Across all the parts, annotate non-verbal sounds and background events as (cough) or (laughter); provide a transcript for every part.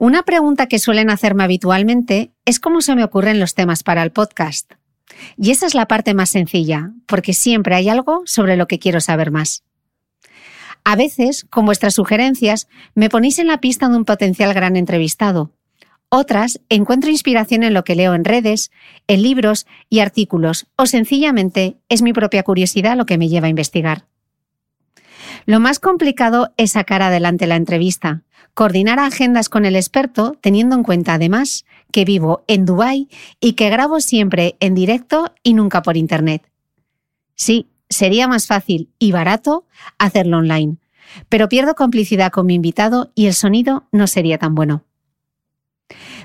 Una pregunta que suelen hacerme habitualmente es cómo se me ocurren los temas para el podcast. Y esa es la parte más sencilla, porque siempre hay algo sobre lo que quiero saber más. A veces, con vuestras sugerencias, me ponéis en la pista de un potencial gran entrevistado. Otras, encuentro inspiración en lo que leo en redes, en libros y artículos, o sencillamente es mi propia curiosidad lo que me lleva a investigar. Lo más complicado es sacar adelante la entrevista, coordinar agendas con el experto, teniendo en cuenta además que vivo en Dubái y que grabo siempre en directo y nunca por internet. Sí, sería más fácil y barato hacerlo online, pero pierdo complicidad con mi invitado y el sonido no sería tan bueno.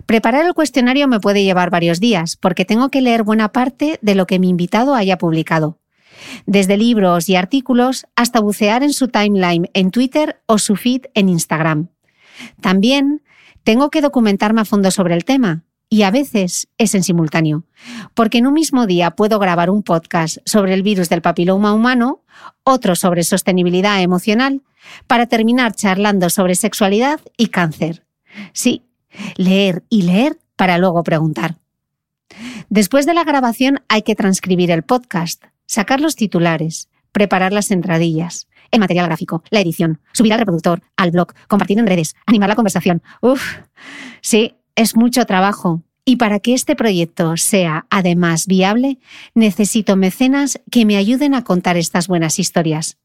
Preparar el cuestionario me puede llevar varios días porque tengo que leer buena parte de lo que mi invitado haya publicado, desde libros y artículos hasta bucear en su timeline en Twitter o su feed en Instagram. También tengo que documentarme a fondo sobre el tema y a veces es en simultáneo, porque en un mismo día puedo grabar un podcast sobre el virus del papiloma humano, otro sobre sostenibilidad emocional, para terminar charlando sobre sexualidad y cáncer. Sí, leer y leer para luego preguntar. Después de la grabación hay que transcribir el podcast, sacar los titulares, preparar las entradillas, el material gráfico, la edición, subir al reproductor, al blog, compartir en redes, animar la conversación. Uf, sí, es mucho trabajo. Y para que este proyecto sea además viable, necesito mecenas que me ayuden a contar estas buenas historias.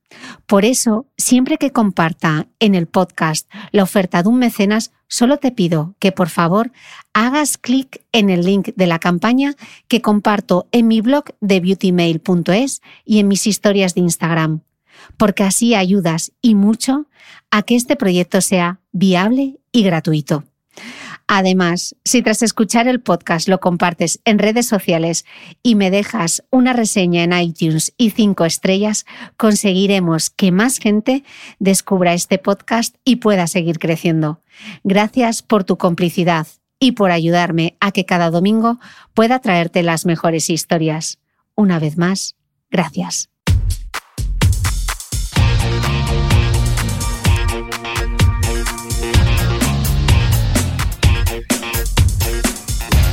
Por eso, siempre que comparta en el podcast la oferta de un mecenas, solo te pido que por favor hagas clic en el link de la campaña que comparto en mi blog de beautymail.es y en mis historias de Instagram porque así ayudas y mucho a que este proyecto sea viable y gratuito. Además, si tras escuchar el podcast lo compartes en redes sociales y me dejas una reseña en iTunes y cinco estrellas, conseguiremos que más gente descubra este podcast y pueda seguir creciendo. Gracias por tu complicidad y por ayudarme a que cada domingo pueda traerte las mejores historias. Una vez más, gracias.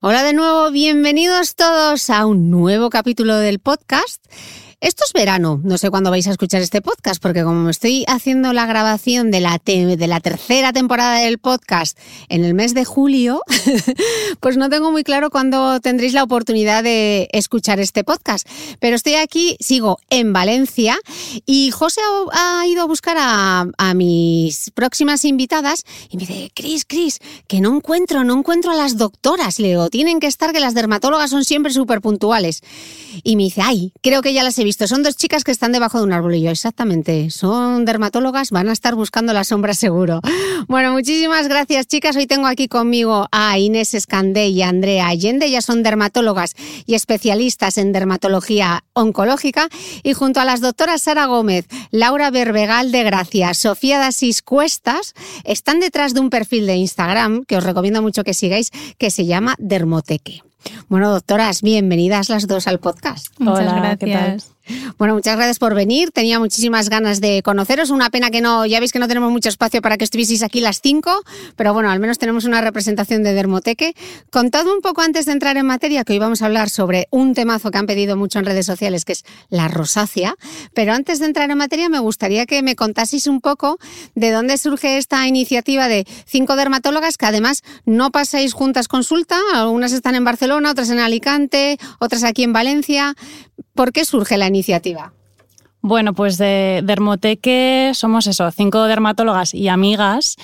Hola de nuevo, bienvenidos todos a un nuevo capítulo del podcast. Esto es verano, no sé cuándo vais a escuchar este podcast, porque como estoy haciendo la grabación de la, de la tercera temporada del podcast en el mes de julio, (laughs) pues no tengo muy claro cuándo tendréis la oportunidad de escuchar este podcast. Pero estoy aquí, sigo en Valencia y José ha, ido a buscar a, a, mis próximas invitadas y me dice, Cris, Cris, que no encuentro, no encuentro a las doctoras. Le digo, tienen que estar, que las dermatólogas son siempre súper puntuales. Y me dice, ay, creo que ya las he visto. Son dos chicas que están debajo de un árbol. Y yo, exactamente, son dermatólogas, van a estar buscando la sombra seguro. (laughs) Bueno, muchísimas gracias, chicas. Hoy tengo aquí conmigo a Inés Escandé y a Andrea Allende. Ellas son dermatólogas y especialistas en dermatología oncológica. Y junto a las doctoras Sara Gómez, Laura Berbegal de Gracia, Sofía Dasis Cuestas, están detrás de un perfil de Instagram que os recomiendo mucho que sigáis, que se llama Dermoteque. Bueno, doctoras, bienvenidas las dos al podcast. Muchas gracias. Bueno, muchas gracias por venir. Tenía muchísimas ganas de conoceros. Una pena que no, ya veis que no tenemos mucho espacio para que estuvieseis aquí las cinco, pero bueno, al menos tenemos una representación de Dermoteque. Contadme un poco antes de entrar en materia, que hoy vamos a hablar sobre un temazo que han pedido mucho en redes sociales, que es la rosácea. Pero antes de entrar en materia, me gustaría que me contaseis un poco de dónde surge esta iniciativa de cinco dermatólogas que además no pasáis juntas consulta. Algunas están en Barcelona, otras en Alicante, otras aquí en Valencia. ¿Por qué surge la iniciativa? Bueno, pues de Dermoteque somos eso, cinco dermatólogas y amigas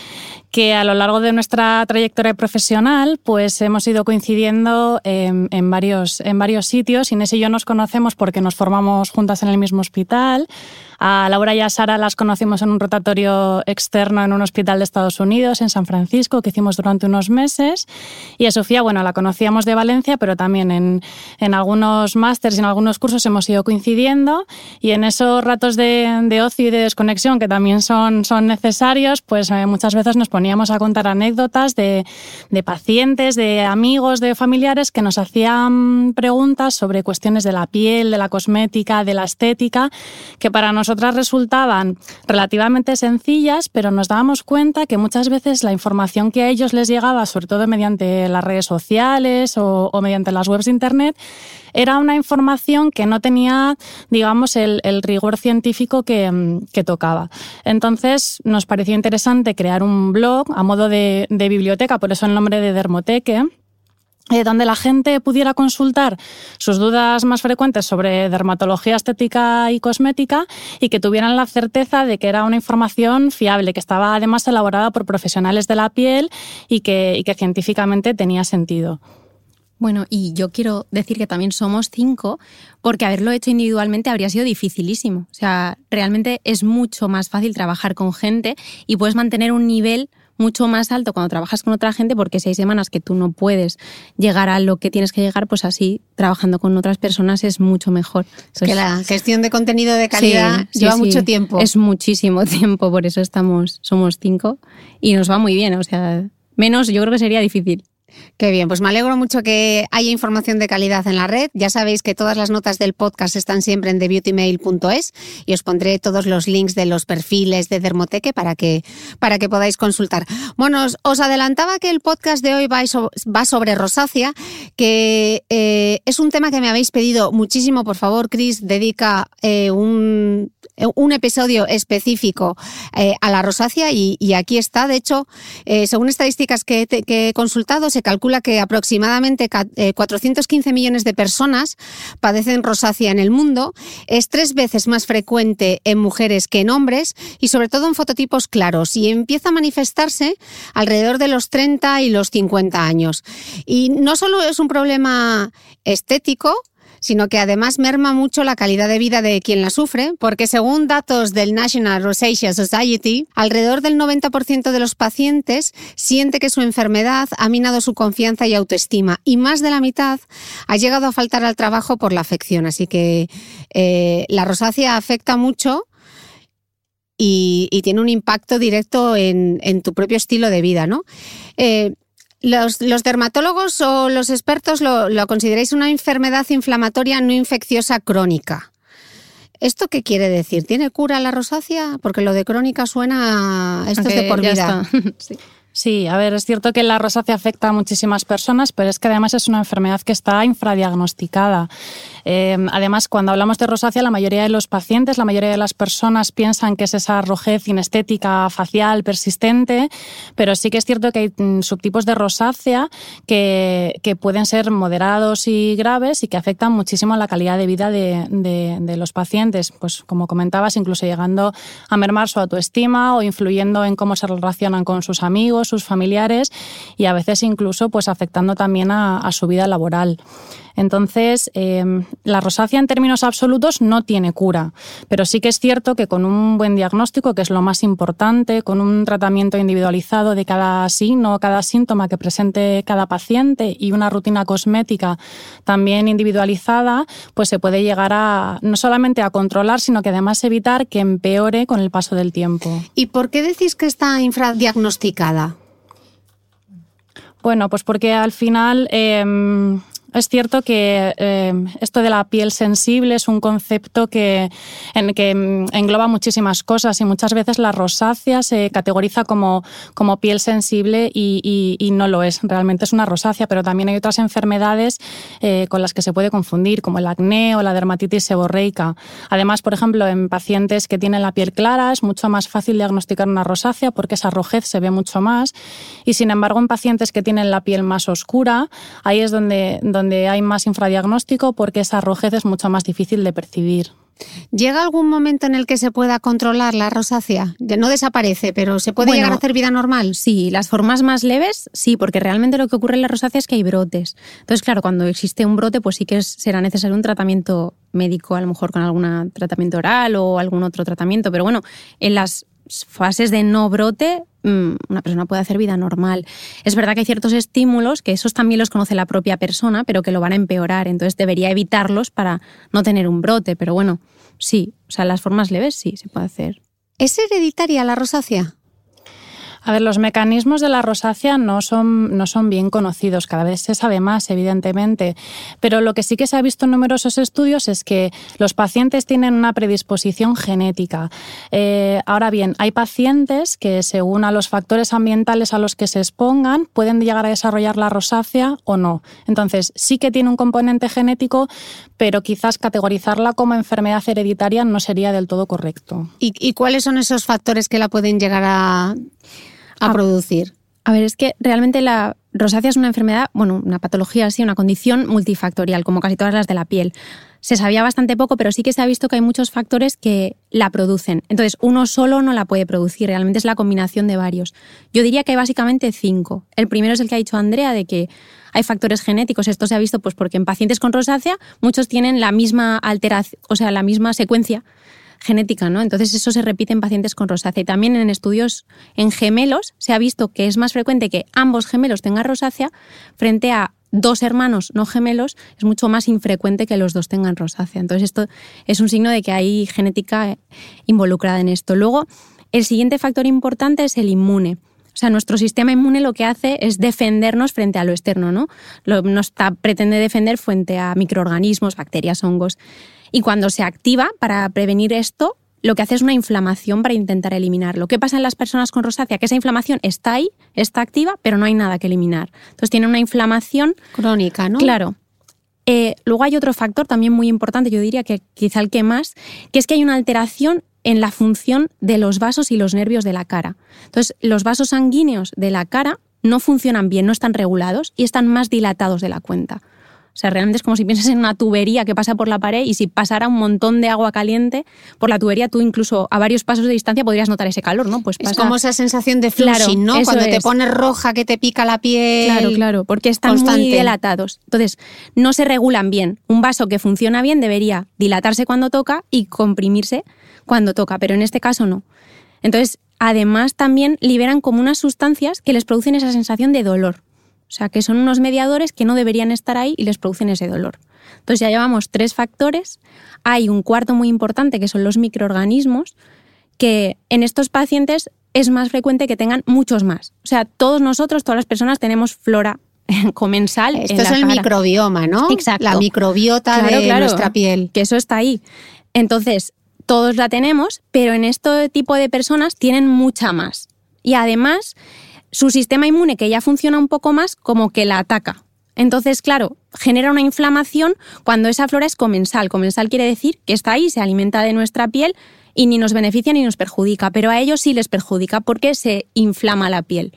que a lo largo de nuestra trayectoria profesional pues hemos ido coincidiendo en, varios, en varios sitios. Inés y yo nos conocemos porque nos formamos juntas en el mismo hospital. A Laura y a Sara las conocimos en un rotatorio externo en un hospital de Estados Unidos, en San Francisco, que hicimos durante unos meses. Y a Sofía, bueno, la conocíamos de Valencia, pero también en, en algunos másters y en algunos cursos hemos ido coincidiendo. Y en esos ratos de, de ocio y de desconexión, que también son, son necesarios, pues eh, muchas veces nos poníamos a contar anécdotas de, de pacientes, de amigos, de familiares que nos hacían preguntas sobre cuestiones de la piel, de la cosmética, de la estética, que para nosotros otras resultaban relativamente sencillas, pero nos dábamos cuenta que muchas veces la información que a ellos les llegaba, sobre todo mediante las redes sociales o, mediante las webs de Internet, era una información que no tenía, digamos, el, rigor científico que, tocaba. Entonces, nos pareció interesante crear un blog a modo de, de biblioteca, por eso el nombre de Dermoteque eh, donde la gente pudiera consultar sus dudas más frecuentes sobre dermatología estética y cosmética y que tuvieran la certeza de que era una información fiable, que estaba además elaborada por profesionales de la piel y que, y que científicamente tenía sentido. Bueno, y yo quiero decir que también somos cinco, porque haberlo hecho individualmente habría sido dificilísimo. O sea, realmente es mucho más fácil trabajar con gente y puedes mantener un nivel mucho más alto cuando trabajas con otra gente porque si hay semanas que tú no puedes llegar a lo que tienes que llegar, pues así trabajando con otras personas es mucho mejor. que la gestión de contenido de calidad lleva mucho tiempo. Es muchísimo (laughs) tiempo, por eso estamos, somos cinco y nos va muy bien, o sea, menos yo creo que sería difícil. Qué bien, pues me alegro mucho que haya información de calidad en la red. Ya sabéis que todas las notas del podcast están siempre en thebeautymail.es y os pondré todos los links de los perfiles de Dermoteque para que, para que podáis consultar. Bueno, os, adelantaba que el podcast de hoy va, sobre rosácea, que eh, es un tema que me habéis pedido muchísimo. Por favor, Chris, dedica eh, un, un, episodio específico eh, a la rosácea y, aquí está. De hecho, según estadísticas que, que he consultado, se calcula que aproximadamente 415 eh, millones de personas padecen rosácea en el mundo. Es tres veces más frecuente en mujeres que en hombres y sobre todo en fototipos claros y empieza a manifestarse alrededor de los 30 y los 50 años. Y no solo es un problema estético, sino que además merma mucho la calidad de vida de quien la sufre, porque según datos del National Rosacea Society, alrededor del 90% de los pacientes siente que su enfermedad ha minado su confianza y autoestima, y más de la mitad ha llegado a faltar al trabajo por la afección. Así que eh, la rosácea afecta mucho y, tiene un impacto directo en, tu propio estilo de vida, ¿no? Eh, los, dermatólogos o los expertos lo, lo consideráis una enfermedad inflamatoria no infecciosa crónica. ¿Esto qué quiere decir? ¿Tiene cura la rosácea? Porque lo de crónica suena esto es de por vida. (laughs) sí. Sí, a ver, es cierto que la rosácea afecta a muchísimas personas, pero es que además es una enfermedad que está infradiagnosticada. Eh, además, cuando hablamos de rosácea, la mayoría de los pacientes, la mayoría de las personas piensan que es esa rojez inestética facial persistente, pero sí que es cierto que hay mm, subtipos de rosácea que, pueden ser moderados y graves y que afectan muchísimo la calidad de vida de los pacientes. Pues como comentabas, incluso llegando a mermar su autoestima o influyendo en cómo se relacionan con sus amigos sus familiares y a veces incluso pues afectando también a, su vida laboral. Entonces, em, la rosácea en términos absolutos no tiene cura, pero sí que es cierto que con un buen diagnóstico, que es lo más importante, con un tratamiento individualizado de cada signo, cada síntoma que presente cada paciente y una rutina cosmética también individualizada, pues se puede llegar a no solamente a controlar, sino que además evitar que empeore con el paso del tiempo. ¿Y por qué decís que está infradiagnosticada? Bueno, pues porque al final em, Es cierto que eh, esto de la piel sensible es un concepto que, que engloba muchísimas cosas y muchas veces la rosácea se categoriza como, piel sensible y, y, no lo es. Realmente es una rosácea, pero también hay otras enfermedades eh, con las que se puede confundir, como el acné o la dermatitis seborreica. Además, por ejemplo, en pacientes que tienen la piel clara es mucho más fácil diagnosticar una rosácea porque esa rojez se ve mucho más. Y sin embargo, en pacientes que tienen la piel más oscura, ahí es donde, donde hay más infradiagnóstico porque esa rojez es mucho más difícil de percibir. ¿Llega algún momento en el que se pueda controlar la rosácea? No desaparece, pero ¿se puede llegar a hacer vida normal? Sí, las formas más leves, sí, porque realmente lo que ocurre en la rosácea es que hay brotes. Entonces, claro, cuando existe un brote, pues sí que será necesario un tratamiento médico, a lo mejor con algún tratamiento oral o algún otro tratamiento. Pero bueno, en las fases de no brote, mm, una persona puede hacer vida normal. Es verdad que hay ciertos estímulos que esos también los conoce la propia persona, pero que lo van a empeorar. Entonces debería evitarlos para no tener un brote. Pero bueno, sí, o sea, las formas leves sí se puede hacer. ¿Es hereditaria la rosácea? A ver, los mecanismos de la rosácea no son, no son bien conocidos, cada vez se sabe más, evidentemente, pero lo que sí que se ha visto en numerosos estudios es que los pacientes tienen una predisposición genética. Eh, ahora bien, hay pacientes que según a los factores ambientales a los que se expongan pueden llegar a desarrollar la rosácea o no. Entonces, sí que tiene un componente genético, pero quizás categorizarla como enfermedad hereditaria no sería del todo correcto. y cuáles son esos factores que la pueden llegar a a, producir? A ver, es que realmente la rosácea es una enfermedad, bueno, una patología así, una condición multifactorial, como casi todas las de la piel. Se sabía bastante poco, pero sí que se ha visto que hay muchos factores que la producen. Entonces, uno solo no la puede producir, realmente es la combinación de varios. Yo diría que hay básicamente cinco. El primero es el que ha dicho Andrea, de que hay factores genéticos. Esto se ha visto pues porque en pacientes con rosácea muchos tienen la misma alteración, o sea, la misma secuencia genética, ¿no? Entonces eso se repite en pacientes con rosácea. Y también en estudios en gemelos se ha visto que es más frecuente que ambos gemelos tengan rosácea frente a dos hermanos no gemelos, es mucho más infrecuente que los dos tengan rosácea. Entonces esto es un signo de que hay genética involucrada en esto. Luego, el siguiente factor importante es el inmune. O sea, nuestro sistema inmune lo que hace es defendernos frente a lo externo, ¿no? Nos pretende defender frente a microorganismos, bacterias, hongos. Y cuando se activa para prevenir esto, lo que hace es una inflamación para intentar eliminarlo. ¿Qué pasa en las personas con rosácea? Que esa inflamación está ahí, está activa, pero no hay nada que eliminar. Entonces tiene una inflamación crónica, ¿no? Claro. Eh, luego hay otro factor también muy importante, yo diría que quizá el que más, que es que hay una alteración en la función de los vasos y los nervios de la cara. Entonces, los vasos sanguíneos de la cara no funcionan bien, no están regulados y están más dilatados de la cuenta. O sea, realmente es como si piensas en una tubería que pasa por la pared y si pasara un montón de agua caliente por la tubería, tú incluso a varios pasos de distancia podrías notar ese calor, ¿no? Pues Es como esa sensación de flushing, ¿no? Cuando te pones roja que te pica la piel. Claro, claro, porque están muy dilatados. Entonces, no se regulan bien. Un vaso que funciona bien debería dilatarse cuando toca y comprimirse cuando toca, pero en este caso no. Entonces, además también liberan como unas sustancias que les producen esa sensación de dolor. O sea, que son unos mediadores que no deberían estar ahí y les producen ese dolor. Entonces ya llevamos tres factores. Hay un cuarto muy importante que son los microorganismos, que en estos pacientes es más frecuente que tengan muchos más. O sea, todos nosotros, todas las personas tenemos flora (laughs) comensal. Esto es el microbioma, ¿no? Exacto. La microbiota de nuestra piel. Que eso está ahí. Entonces, todos la tenemos, pero en este tipo de personas tienen mucha más. Y además, su sistema inmune, que ya funciona un poco más, como que la ataca. Entonces, claro, genera una inflamación cuando esa flora es comensal. Comensal quiere decir que está ahí, se alimenta de nuestra piel y ni nos beneficia ni nos perjudica, pero a ellos sí les perjudica porque se inflama la piel.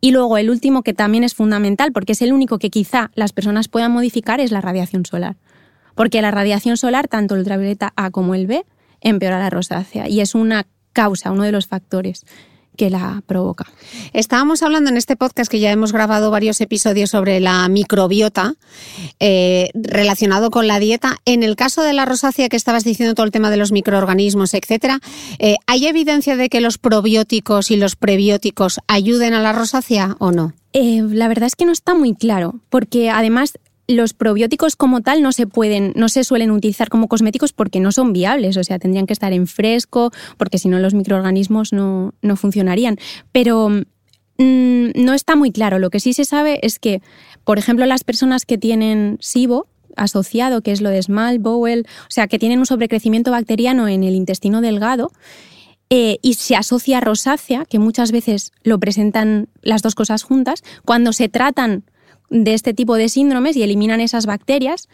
Y luego el último que también es fundamental, porque es el único que quizá las personas puedan modificar, es la radiación solar. Porque la radiación solar, tanto el ultravioleta A como el B, empeora la rosácea y es una causa, uno de los factores que la provoca. Estábamos hablando en este podcast que ya hemos grabado varios episodios sobre la microbiota eh, relacionado con la dieta. En el caso de la rosácea que estabas diciendo todo el tema de los microorganismos, etcétera, eh, ¿hay evidencia de que los probióticos y los prebióticos ayuden a la rosácea o no? Eh, la verdad es que no está muy claro, porque además los probióticos como tal no se pueden, no se suelen utilizar como cosméticos porque no son viables, o sea, tendrían que estar en fresco, porque si no los microorganismos no, no funcionarían. Pero mm, no está muy claro. Lo que sí se sabe es que, por ejemplo, las personas que tienen SIBO asociado, que es lo de Small Bowel, o sea, que tienen un sobrecrecimiento bacteriano en el intestino delgado, eh, y se asocia a rosácea, que muchas veces lo presentan las dos cosas juntas, cuando se tratan de este tipo de síndromes y eliminan esas bacterias,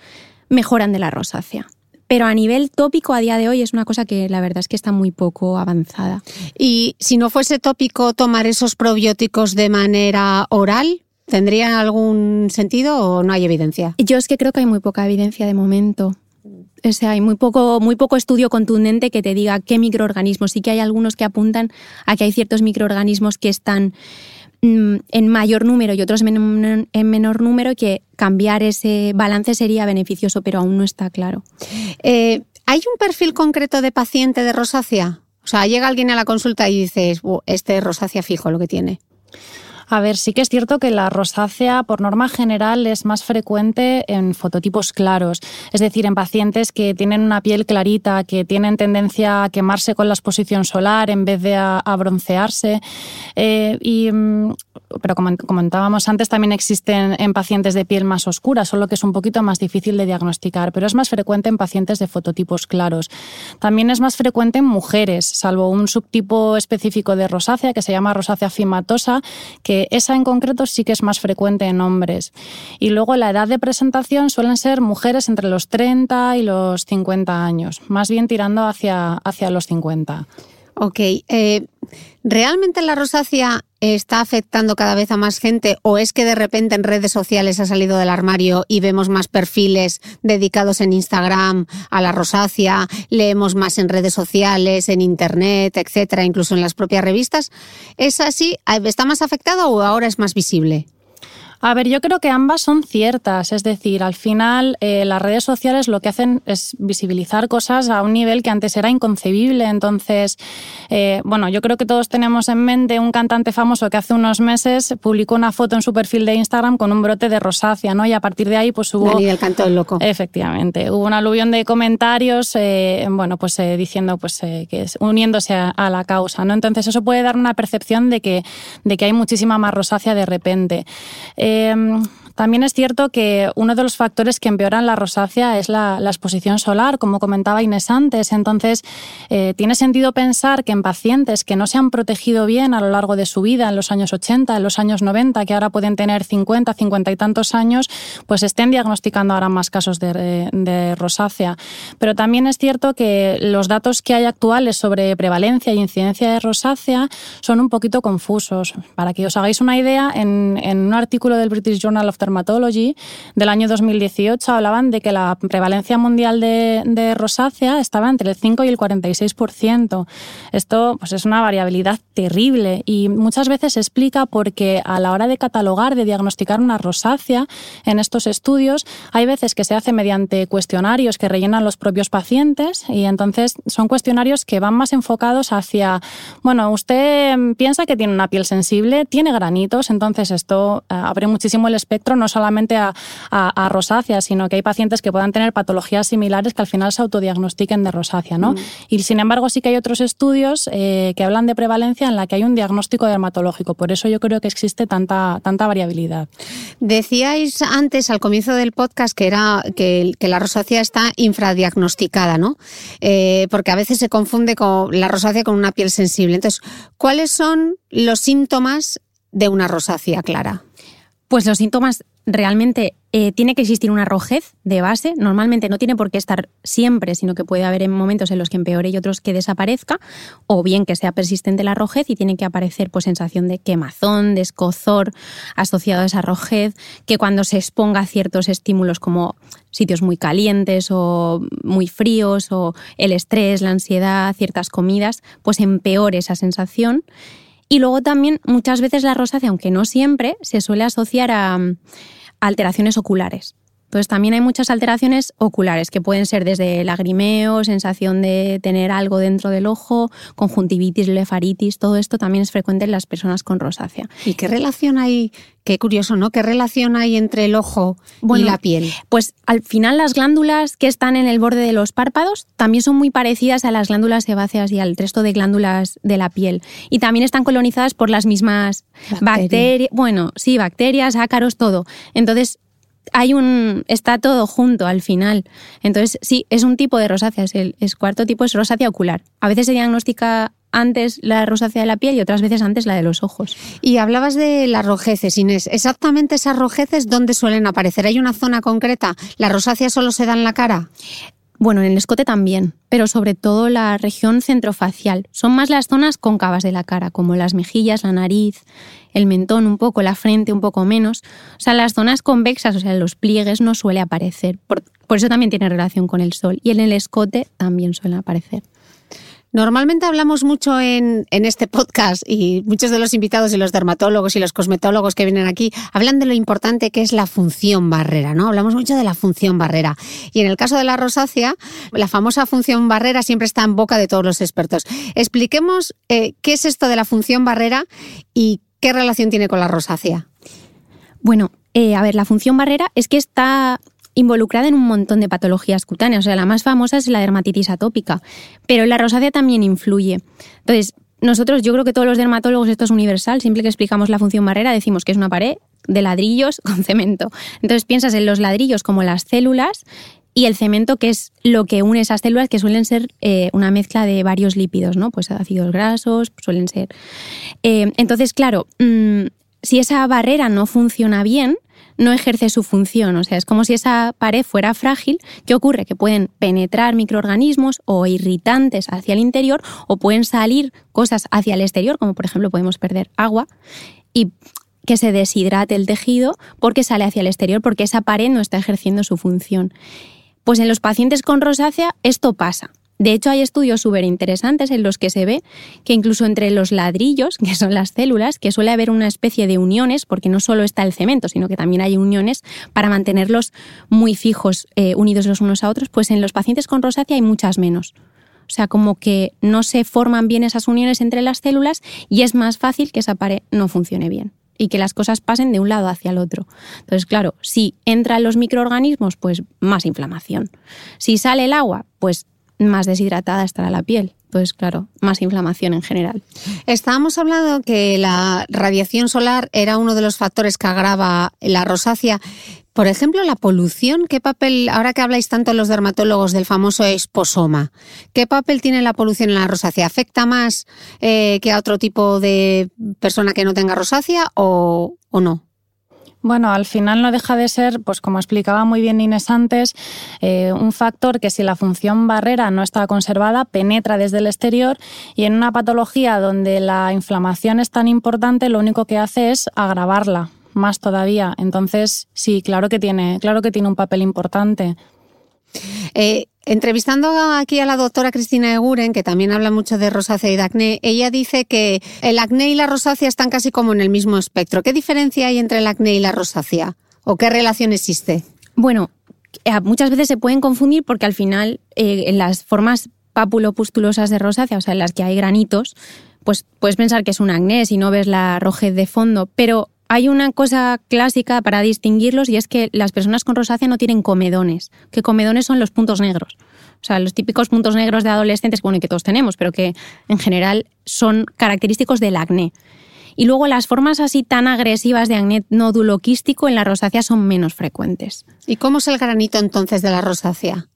mejoran de la rosácea. Pero a nivel tópico a día de hoy es una cosa que la verdad es que está muy poco avanzada. Y si no fuese tópico tomar esos probióticos de manera oral, ¿tendría algún sentido o no hay evidencia? Yo es que creo que hay muy poca evidencia de momento. O sea, hay muy poco, muy poco estudio contundente que te diga qué microorganismos. Sí que hay algunos que apuntan a que hay ciertos microorganismos que están en mayor número y otros en menor número que cambiar ese balance sería beneficioso, pero aún no está claro. Eh, ¿Hay un perfil concreto de paciente de rosácea? O sea, llega alguien a la consulta y dices, este es rosácea fijo lo que tiene. A ver, sí que es cierto que la rosácea, por norma general, es más frecuente en fototipos claros, es decir, en pacientes que tienen una piel clarita, que tienen tendencia a quemarse con la exposición solar en vez de a, broncearse. Eh, y, mm, pero como comentábamos antes, también existen en pacientes de piel más oscura, solo que es un poquito más difícil de diagnosticar, pero es más frecuente en pacientes de fototipos claros. También es más frecuente en mujeres, salvo un subtipo específico de rosácea que se llama rosácea fimatosa, que esa en concreto sí que es más frecuente en hombres. Y luego la edad de presentación suelen ser mujeres entre los 30 y los 50 años, más bien tirando hacia, hacia los 50. Ok. Eh, ¿Realmente la rosácea está afectando cada vez a más gente o es que de repente en redes sociales ha salido del armario y vemos más perfiles dedicados en Instagram a la rosácea, leemos más en redes sociales, en internet, etcétera, incluso en las propias revistas? ¿Es así? ¿Está más afectado o ahora es más visible? A ver, yo creo que ambas son ciertas. Es decir, al final eh, las redes sociales lo que hacen es visibilizar cosas a un nivel que antes era inconcebible. Entonces, eh, bueno, yo creo que todos tenemos en mente un cantante famoso que hace unos meses publicó una foto en su perfil de Instagram con un brote de rosácea, ¿no? Y a partir de ahí, pues hubo. Dani del canto del loco. Efectivamente. Hubo un aluvión de comentarios, eh, bueno, pues diciendo, pues que es, uniéndose a, la causa, ¿no? Entonces, eso puede dar una percepción de que, de que hay muchísima más rosácea de repente. Um. También es cierto que uno de los factores que empeoran la rosácea es la, exposición solar, como comentaba Inés antes. Entonces, eh, tiene sentido pensar que en pacientes que no se han protegido bien a lo largo de su vida, en los años 80, en los años 90, que ahora pueden tener 50, 50 y tantos años, pues estén diagnosticando ahora más casos de, de rosácea. Pero también es cierto que los datos que hay actuales sobre prevalencia y incidencia de rosácea son un poquito confusos. Para que os hagáis una idea, en, en un artículo del British Journal of Dermatology del año 2018 hablaban de que la prevalencia mundial de, rosácea estaba entre el 5 y el 46%. Esto pues, es una variabilidad terrible y muchas veces se explica porque a la hora de catalogar, de diagnosticar una rosácea en estos estudios, hay veces que se hace mediante cuestionarios que rellenan los propios pacientes y entonces son cuestionarios que van más enfocados hacia, bueno, usted piensa que tiene una piel sensible, tiene granitos, entonces esto eh, abre muchísimo el espectro no solamente a, rosácea, sino que hay pacientes que puedan tener patologías similares que al final se autodiagnostiquen de rosácea. ¿no? Mm. Y sin embargo sí que hay otros estudios eh, que hablan de prevalencia en la que hay un diagnóstico dermatológico. Por eso yo creo que existe tanta, tanta variabilidad. Decíais antes, al comienzo del podcast, que, era, que, la rosácea está infradiagnosticada, ¿no? Eh, porque a veces se confunde con la rosácea con una piel sensible. Entonces, ¿cuáles son los síntomas de una rosácea clara? Pues los síntomas realmente eh, tiene que existir una rojez de base. Normalmente no tiene por qué estar siempre, sino que puede haber momentos en los que empeore y otros que desaparezca, o bien que sea persistente la rojez y tiene que aparecer pues, sensación de quemazón, de escozor asociado a esa rojez, que cuando se exponga a ciertos estímulos como sitios muy calientes o muy fríos, o el estrés, la ansiedad, ciertas comidas, pues empeore esa sensación. Y luego también muchas veces la rosácea, aunque no siempre, se suele asociar a, alteraciones oculares Entonces también hay muchas alteraciones oculares que pueden ser desde lagrimeo, sensación de tener algo dentro del ojo, conjuntivitis, blefaritis, todo esto también es frecuente en las personas con rosácea. ¿Y qué relación hay Qué curioso, ¿no? ¿Qué relación hay entre el ojo y la piel? Pues al final las glándulas que están en el borde de los párpados también son muy parecidas a las glándulas sebáceas y al resto de glándulas de la piel. Y también están colonizadas por las mismas bacterias, bueno, sí, bacterias, ácaros, todo. Entonces hay un está todo junto al final. Entonces, sí, es un tipo de rosácea, es el cuarto tipo es rosácea ocular. A veces se diagnostica antes la rosácea de la piel y otras veces antes la de los ojos. Y hablabas de las rojeces, Inés. ¿Exactamente esas rojeces dónde suelen aparecer? ¿Hay una zona concreta? ¿La rosácea solo se da en la cara? Bueno, en el escote también, pero sobre todo la región centrofacial. Son más las zonas cóncavas de la cara, como las mejillas, la nariz, el mentón un poco, la frente un poco menos. O sea, las zonas convexas, o sea, los pliegues no suele aparecer. Por, por eso también tiene relación con el sol. Y en el escote también suelen aparecer. Normalmente hablamos mucho en, este podcast y muchos de los invitados y los dermatólogos y los cosmetólogos que vienen aquí hablan de lo importante que es la función barrera, ¿no? Hablamos mucho de la función barrera. Y en el caso de la rosácea, la famosa función barrera siempre está en boca de todos los expertos. Expliquemos eh, qué es esto de la función barrera y qué relación tiene con la rosácea. Bueno, eh, a ver, la función barrera es que está involucrada en un montón de patologías cutáneas. O sea, la más famosa es la dermatitis atópica, pero la rosácea también influye. Entonces, nosotros, yo creo que todos los dermatólogos, esto es universal, siempre que explicamos la función barrera, decimos que es una pared de ladrillos (laughs) con cemento. Entonces piensas en los ladrillos como las células y el cemento, que es lo que une esas células, que suelen ser eh, una mezcla de varios lípidos, ¿no? Pues ácidos grasos, suelen ser. Eh, entonces, claro, mm, si esa barrera no funciona bien, no ejerce su función. O sea, es como si esa pared fuera frágil. ¿Qué ocurre? Que pueden penetrar microorganismos o irritantes hacia el interior o pueden salir cosas hacia el exterior, como por ejemplo podemos perder agua y que se deshidrate el tejido porque sale hacia el exterior, porque esa pared no está ejerciendo su función. Pues en los pacientes con rosácea esto pasa. De hecho, hay estudios súper interesantes en los que se ve que incluso entre los ladrillos, que son las células, que suele haber una especie de uniones, porque no solo está el cemento, sino que también hay uniones para mantenerlos muy fijos, eh, unidos los unos a otros, pues en los pacientes con rosácea hay muchas menos. O sea, como que no se forman bien esas uniones entre las células y es más fácil que esa pared no funcione bien y que las cosas pasen de un lado hacia el otro. Entonces, claro, si entran los microorganismos, pues más inflamación. Si sale el agua, pues más deshidratada estará la piel. Entonces, claro, más inflamación en general. Estábamos hablando que la radiación solar era uno de los factores que agrava la rosácea. Por ejemplo, la polución, ¿qué papel, ahora que habláis tanto los dermatólogos del famoso esposoma, qué papel tiene la polución en la rosácea? ¿Afecta más eh, que a otro tipo de persona que no tenga rosácea o, o no? Bueno, al final no deja de ser, pues como explicaba muy bien Inés antes, eh, un factor que si la función barrera no está conservada, penetra desde el exterior y en una patología donde la inflamación es tan importante, lo único que hace es agravarla más todavía. Entonces, sí, claro que tiene, claro que tiene un papel importante. Eh, entrevistando aquí a la doctora Cristina Eguren, que también habla mucho de rosácea y de acné, ella dice que el acné y la rosácea están casi como en el mismo espectro. ¿Qué diferencia hay entre el acné y la rosácea? ¿O qué relación existe? Bueno, eh, muchas veces se pueden confundir porque al final eh, en las formas pápulo-pustulosas de rosácea, o sea, en las que hay granitos, pues puedes pensar que es un acné si no ves la rojez de fondo, pero hay una cosa clásica para distinguirlos y es que las personas con rosácea no tienen comedones, que comedones son los puntos negros. O sea, los típicos puntos negros de adolescentes, bueno, y que todos tenemos, pero que en general son característicos del acné. Y luego las formas así tan agresivas de acné nódulo quístico en la rosácea son menos frecuentes. ¿Y cómo es el granito entonces de la rosácea?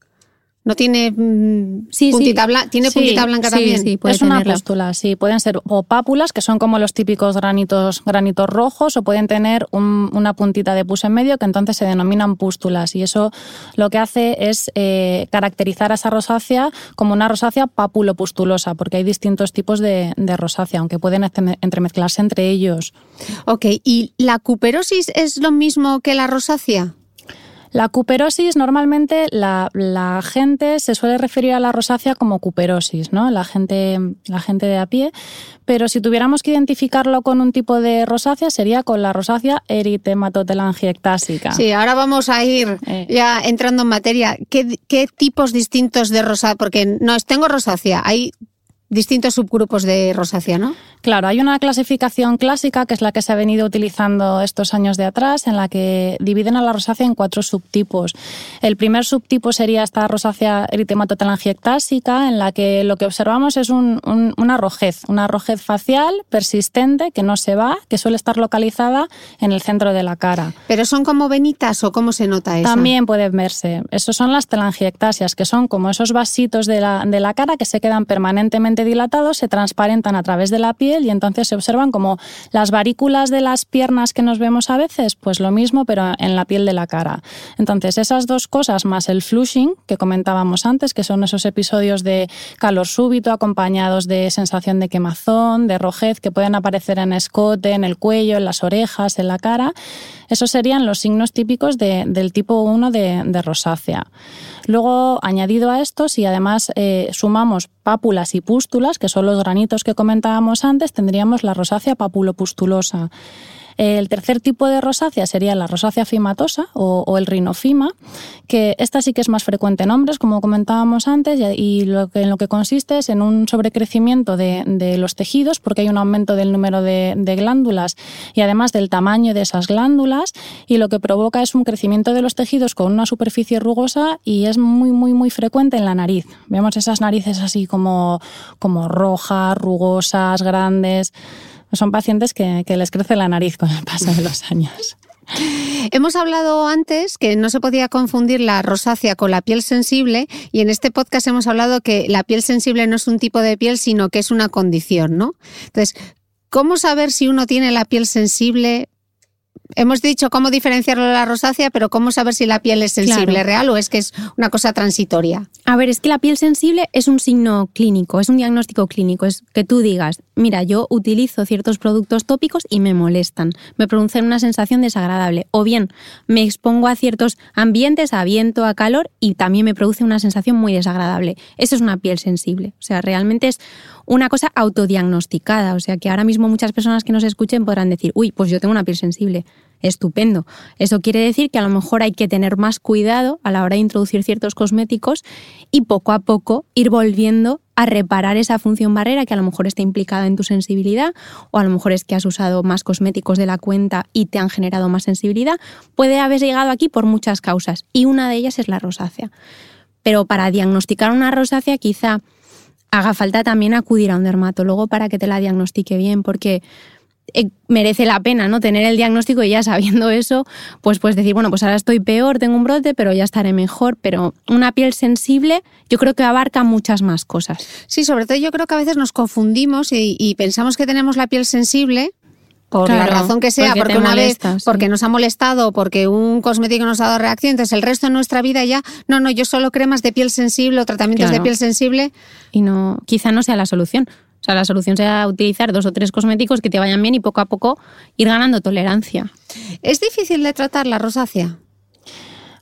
¿No tiene mm, puntita, blanca? ¿Tiene puntita blanca también? Sí, puede es una pústula, sí. Pueden ser o pápulas, que son como los típicos granitos, granitos rojos, o pueden tener una puntita de pus en medio, que entonces se denominan pústulas. Y eso lo que hace es eh, caracterizar a esa rosácea como una rosácea pápulo-pustulosa, porque hay distintos tipos de, de rosácea, aunque pueden entremezclarse entre ellos. Ok, ¿y la cuperosis es lo mismo que la rosácea? La cuperosis, normalmente la, gente se suele referir a la rosácea como cuperosis, ¿no? La gente, la gente de a pie. Pero si tuviéramos que identificarlo con un tipo de rosácea, sería con la rosácea eritematotelangiectásica. Sí, ahora vamos a ir eh. ya entrando en materia. ¿Qué, ¿Qué, tipos distintos de rosácea? Porque no, tengo rosácea, hay distintos subgrupos de rosácea, ¿no? Claro, hay una clasificación clásica que es la que se ha venido utilizando estos años de atrás, en la que dividen a la rosácea en cuatro subtipos. El primer subtipo sería esta rosácea eritematotelangiectásica, en la que lo que observamos es una rojez, una rojez facial persistente que no se va, que suele estar localizada en el centro de la cara. ¿Pero son como venitas o cómo se nota eso? También pueden verse. Esos son las telangiectasias, que son como esos vasitos de la, de la cara que se quedan permanentemente dilatados, se transparentan a través de la piel y entonces se observan como las varículas de las piernas que nos vemos a veces, pues lo mismo pero en la piel de la cara. Entonces esas dos cosas más el flushing que comentábamos antes, que son esos episodios de calor súbito acompañados de sensación de quemazón, de rojez que pueden aparecer en escote, en el cuello, en las orejas, en la cara, esos serían los signos típicos del tipo 1 de, de rosácea. Luego, añadido a esto, si además eh, sumamos pápulas y pústulas, que son los granitos que comentábamos antes, tendríamos la rosácea papulopustulosa. El tercer tipo de rosácea sería la rosácea fimatosa o, el rinofima, que esta sí que es más frecuente en hombres, como comentábamos antes, y lo que, en lo que consiste es en un sobrecrecimiento de, los tejidos, porque hay un aumento del número de, glándulas y además del tamaño de esas glándulas, y lo que provoca es un crecimiento de los tejidos con una superficie rugosa y es muy, muy, muy frecuente en la nariz. Vemos esas narices así como, como rojas, rugosas, grandes. Son pacientes que, les crece la nariz con el paso de los años. (laughs) Hemos hablado antes que no se podía confundir la rosácea con la piel sensible y en este podcast hemos hablado que la piel sensible no es un tipo de piel, sino que es una condición, ¿no? Entonces, ¿cómo saber si uno tiene la piel sensible hemos dicho cómo diferenciarlo de la rosácea, pero cómo saber si la piel es sensible real o es que es una cosa transitoria. A ver, es que la piel sensible es un signo clínico, es un diagnóstico clínico, es que tú digas, mira, yo utilizo ciertos productos tópicos y me molestan, me producen una sensación desagradable, o bien me expongo a ciertos ambientes, a viento, a calor y también me produce una sensación muy desagradable. Eso es una piel sensible, o sea, realmente es una cosa autodiagnosticada, o sea que ahora mismo muchas personas que nos escuchen podrán decir, uy, pues yo tengo una piel sensible. Estupendo. Eso quiere decir que a lo mejor hay que tener más cuidado a la hora de introducir ciertos cosméticos y poco a poco ir volviendo a reparar esa función barrera que a lo mejor está implicada en tu sensibilidad o a lo mejor es que has usado más cosméticos de la cuenta y te han generado más sensibilidad. Puede haber llegado aquí por muchas causas y una de ellas es la rosácea. Pero para diagnosticar una rosácea quizá haga falta también acudir a un dermatólogo para que te la diagnostique bien, porque eh, merece la pena no tener el diagnóstico y ya sabiendo eso, pues pues decir, bueno, pues ahora estoy peor, tengo un brote, pero ya estaré mejor. Pero una piel sensible yo creo que abarca muchas más cosas. Sí, sobre todo yo creo que a veces nos confundimos y pensamos que tenemos la piel sensible por la razón que sea, porque, una vez, porque nos ha molestado, porque un cosmético nos ha dado reacción, entonces el resto de nuestra vida ya, no, no, yo solo cremas de piel sensible o tratamientos de piel sensible. Y no, quizá no sea la solución. Sea, la solución sea utilizar dos o tres cosméticos que te vayan bien y poco a poco ir ganando tolerancia. ¿Es difícil de tratar la rosácea?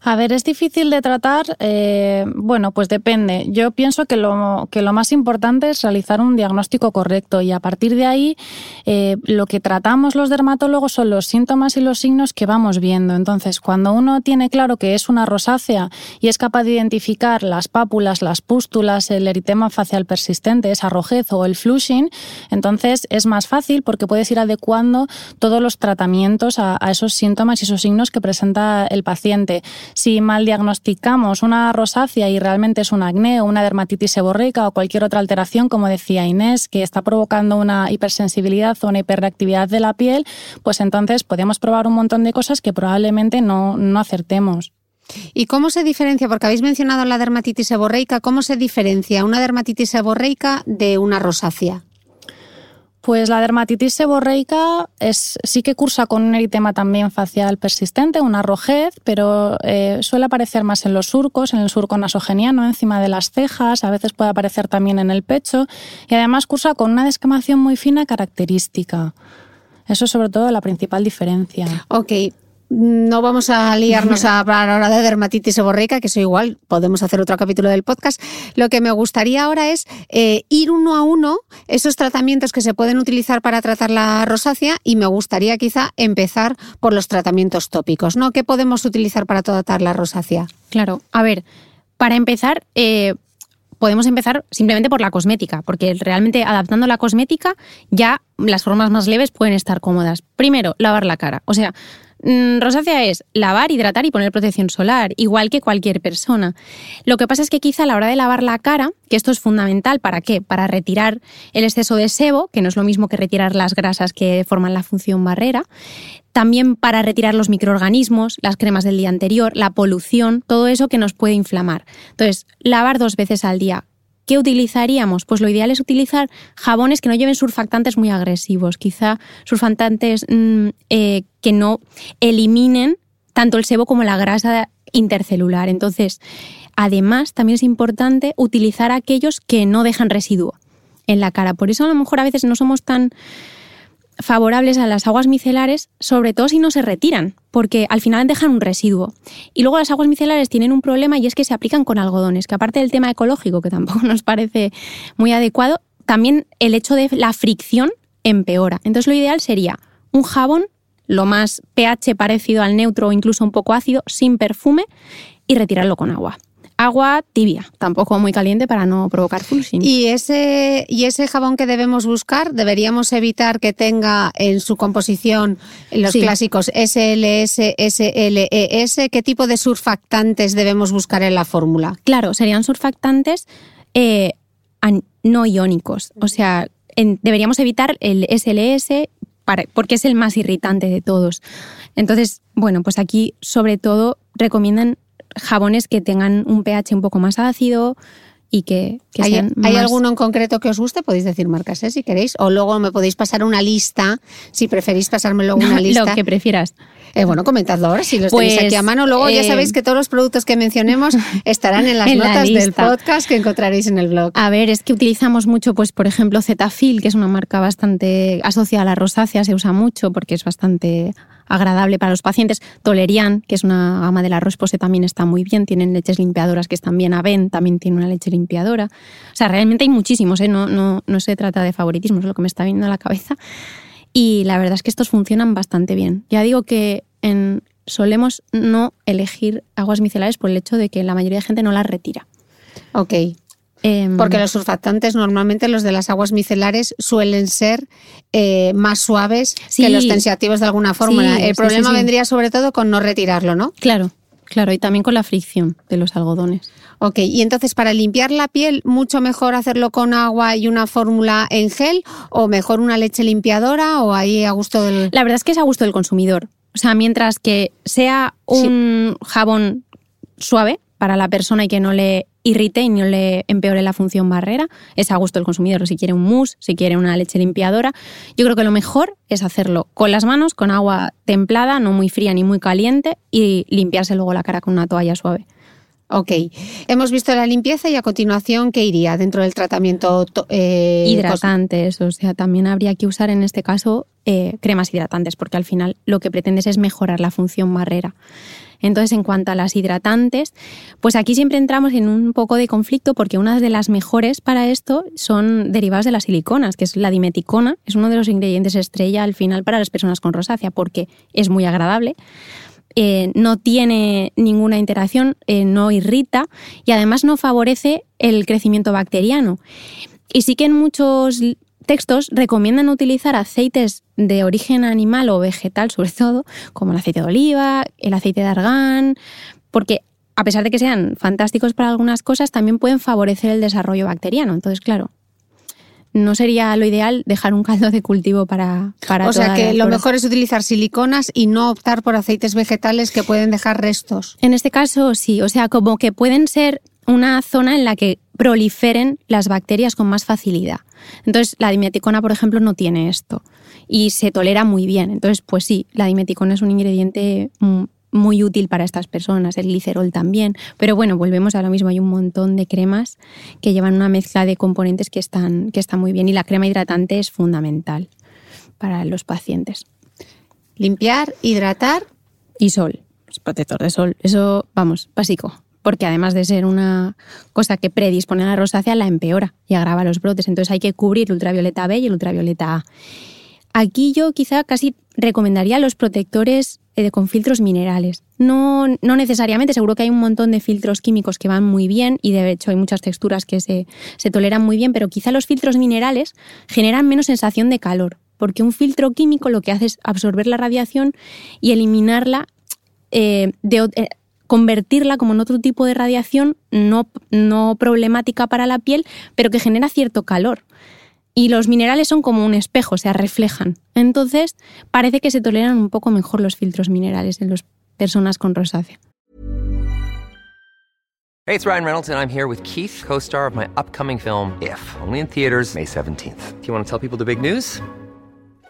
A ver, es difícil de tratar. Eh, bueno, pues depende. Yo pienso que lo, que lo más importante es realizar un diagnóstico correcto y a partir de ahí eh, lo que tratamos los dermatólogos son los síntomas y los signos que vamos viendo. Entonces, cuando uno tiene claro que es una rosácea y es capaz de identificar las pápulas, las pústulas, el eritema facial persistente, esa rojez o el flushing, entonces es más fácil porque puedes ir adecuando todos los tratamientos a, a esos síntomas y esos signos que presenta el paciente si mal diagnosticamos una rosácea y realmente es un acné o una dermatitis seborreica o cualquier otra alteración, como decía Inés, que está provocando una hipersensibilidad o una hiperreactividad de la piel, pues entonces podemos probar un montón de cosas que probablemente no, no acertemos. ¿Y cómo se diferencia? Porque habéis mencionado la dermatitis seborreica. ¿Cómo se diferencia una dermatitis seborreica de una rosácea? Pues la dermatitis seborreica es, sí que cursa con un eritema también facial persistente, una rojez, pero eh, suele aparecer más en los surcos, en el surco nasogeniano, encima de las cejas, a veces puede aparecer también en el pecho y además cursa con una descamación muy fina característica. Eso es sobre todo la principal diferencia. Ok, no vamos a liarnos a hablar ahora de dermatitis seborreica, que eso igual podemos hacer otro capítulo del podcast. Lo que me gustaría ahora es eh, ir uno a uno esos tratamientos que se pueden utilizar para tratar la rosácea y me gustaría quizá empezar por los tratamientos tópicos, ¿no? ¿Qué podemos utilizar para tratar la rosácea? Claro, a ver, para empezar, eh, podemos empezar simplemente por la cosmética, porque realmente adaptando la cosmética ya las formas más leves pueden estar cómodas. Primero, lavar la cara. O sea, rosácea es lavar, hidratar y poner protección solar, igual que cualquier persona. Lo que pasa es que quizá a la hora de lavar la cara, que esto es fundamental, ¿para qué? Para retirar el exceso de sebo, que no es lo mismo que retirar las grasas que forman la función barrera, también para retirar los microorganismos, las cremas del día anterior, la polución, todo eso que nos puede inflamar. Entonces, lavar dos veces al día. ¿Qué utilizaríamos? Pues lo ideal es utilizar jabones que no lleven surfactantes muy agresivos, quizá surfactantes mm, eh, que no eliminen tanto el sebo como la grasa intercelular. Entonces, además, también es importante utilizar aquellos que no dejan residuo en la cara. Por eso a lo mejor a veces no somos tan favorables a las aguas micelares, sobre todo si no se retiran, porque al final dejan un residuo. Y luego las aguas micelares tienen un problema y es que se aplican con algodones, que aparte del tema ecológico, que tampoco nos parece muy adecuado, también el hecho de la fricción empeora. Entonces lo ideal sería un jabón, lo más pH parecido al neutro o incluso un poco ácido, sin perfume y retirarlo con agua agua tibia, tampoco muy caliente para no provocar pulsing. ¿Y ese, ¿Y ese jabón que debemos buscar, deberíamos evitar que tenga en su composición los clásicos SLS, SLES? ¿Qué tipo de surfactantes debemos buscar en la fórmula? Claro, serían surfactantes eh, no iónicos. O sea, deberíamos evitar el SLS porque es el más irritante de todos. Entonces, bueno, pues aquí sobre todo recomiendan jabones que tengan un pH un poco más ácido y que, ¿Hay, sean ¿Hay alguno en concreto que os guste? Podéis decir marcas ¿eh? si queréis. O luego me podéis pasar una lista, si preferís pasarme luego una (laughs) lista. Lo que prefieras. Eh, bueno, comentadlo ahora si los tenéis aquí a pues, mano. Luego ya eh, sabéis que todos los productos que mencionemos (laughs) estarán en las notas del podcast que encontraréis en el blog. A ver, es que utilizamos mucho, pues por ejemplo, Zetafil, que es una marca bastante asociada a la rosácea, se usa mucho porque es bastante agradable para los pacientes. Tolerian, que es una gama del arroz pose, también está muy bien. Tienen leches limpiadoras que están bien. Aven también tiene una leche limpiadora. O sea, realmente hay muchísimos, ¿eh? no, no, no se trata de favoritismo, es lo que me está viendo a la cabeza. Y la verdad es que estos funcionan bastante bien. Ya digo que en, solemos no elegir aguas micelares por el hecho de que la mayoría de gente no las retira. Ok. Em, Porque los surfactantes, normalmente los de las aguas micelares, suelen ser eh, más suaves que los tensioactivos de alguna forma. el problema vendría sobre todo con no retirarlo, ¿no? Claro, claro, y también con la fricción de los algodones. Ok, y entonces para limpiar la piel, mucho mejor hacerlo con agua y una fórmula en gel, o mejor una leche limpiadora, o ahí a gusto del. La verdad es que es a gusto del consumidor. O sea, mientras que sea un jabón suave para la persona y que no le y no le empeore la función barrera. Es a gusto del consumidor. Si quiere un mousse, si quiere una leche limpiadora. Yo creo que lo mejor es hacerlo con las manos, con agua templada, no muy fría ni muy caliente, y limpiarse luego la cara con una toalla suave. Ok, hemos visto la limpieza y a continuación, ¿qué iría dentro del tratamiento? Eh, hidratantes, o sea, también habría que usar en este caso eh, cremas hidratantes, porque al final lo que pretendes es mejorar la función barrera. Entonces, en cuanto a las hidratantes, pues aquí siempre entramos en un poco de conflicto porque una de las mejores para esto son derivadas de las siliconas, que es la dimeticona, es uno de los ingredientes estrella al final para las personas con rosácea porque es muy agradable. Eh, no tiene ninguna interacción, eh, no irrita y además no favorece el crecimiento bacteriano. Y sí que en muchos textos recomiendan utilizar aceites de origen animal o vegetal, sobre todo, como el aceite de oliva, el aceite de argán, porque a pesar de que sean fantásticos para algunas cosas, también pueden favorecer el desarrollo bacteriano. Entonces, claro, no sería lo ideal dejar un caldo de cultivo para... para o sea que lo mejor es utilizar siliconas y no optar por aceites vegetales que pueden dejar restos. En este caso sí, o sea, como que pueden ser una zona en la que proliferen las bacterias con más facilidad. Entonces, la dimeticona, por ejemplo, no tiene esto y se tolera muy bien. Entonces, pues sí, la dimeticona es un ingrediente muy útil para estas personas, el glicerol también. Pero bueno, volvemos a lo mismo, hay un montón de cremas que llevan una mezcla de componentes que están, que están muy bien y la crema hidratante es fundamental para los pacientes. Limpiar, hidratar Y sol, pues protector de sol. Eso, vamos, básico. Porque además de ser una cosa que predispone a la rosácea, la empeora y agrava los brotes. Entonces hay que cubrir el ultravioleta B y el ultravioleta A. Aquí yo quizá casi recomendaría los protectores eh, con filtros minerales. No, no necesariamente, seguro que hay un montón de filtros químicos que van muy bien y de hecho hay muchas texturas que se, toleran muy bien, pero quizá los filtros minerales generan menos sensación de calor, porque un filtro químico lo que hace es absorber la radiación y eliminarla, eh, eh, convertirla como en otro tipo de radiación no, no problemática para la piel, pero que genera cierto calor. Y los minerales son como un espejo, o sea, reflejan. Entonces, parece que se toleran un poco mejor los filtros minerales en las personas con rosácea. Hey, it's Ryan Reynolds and I'm here with Keith, co-star of my upcoming film If, only in theaters May 17th. Do you want to tell people the big news?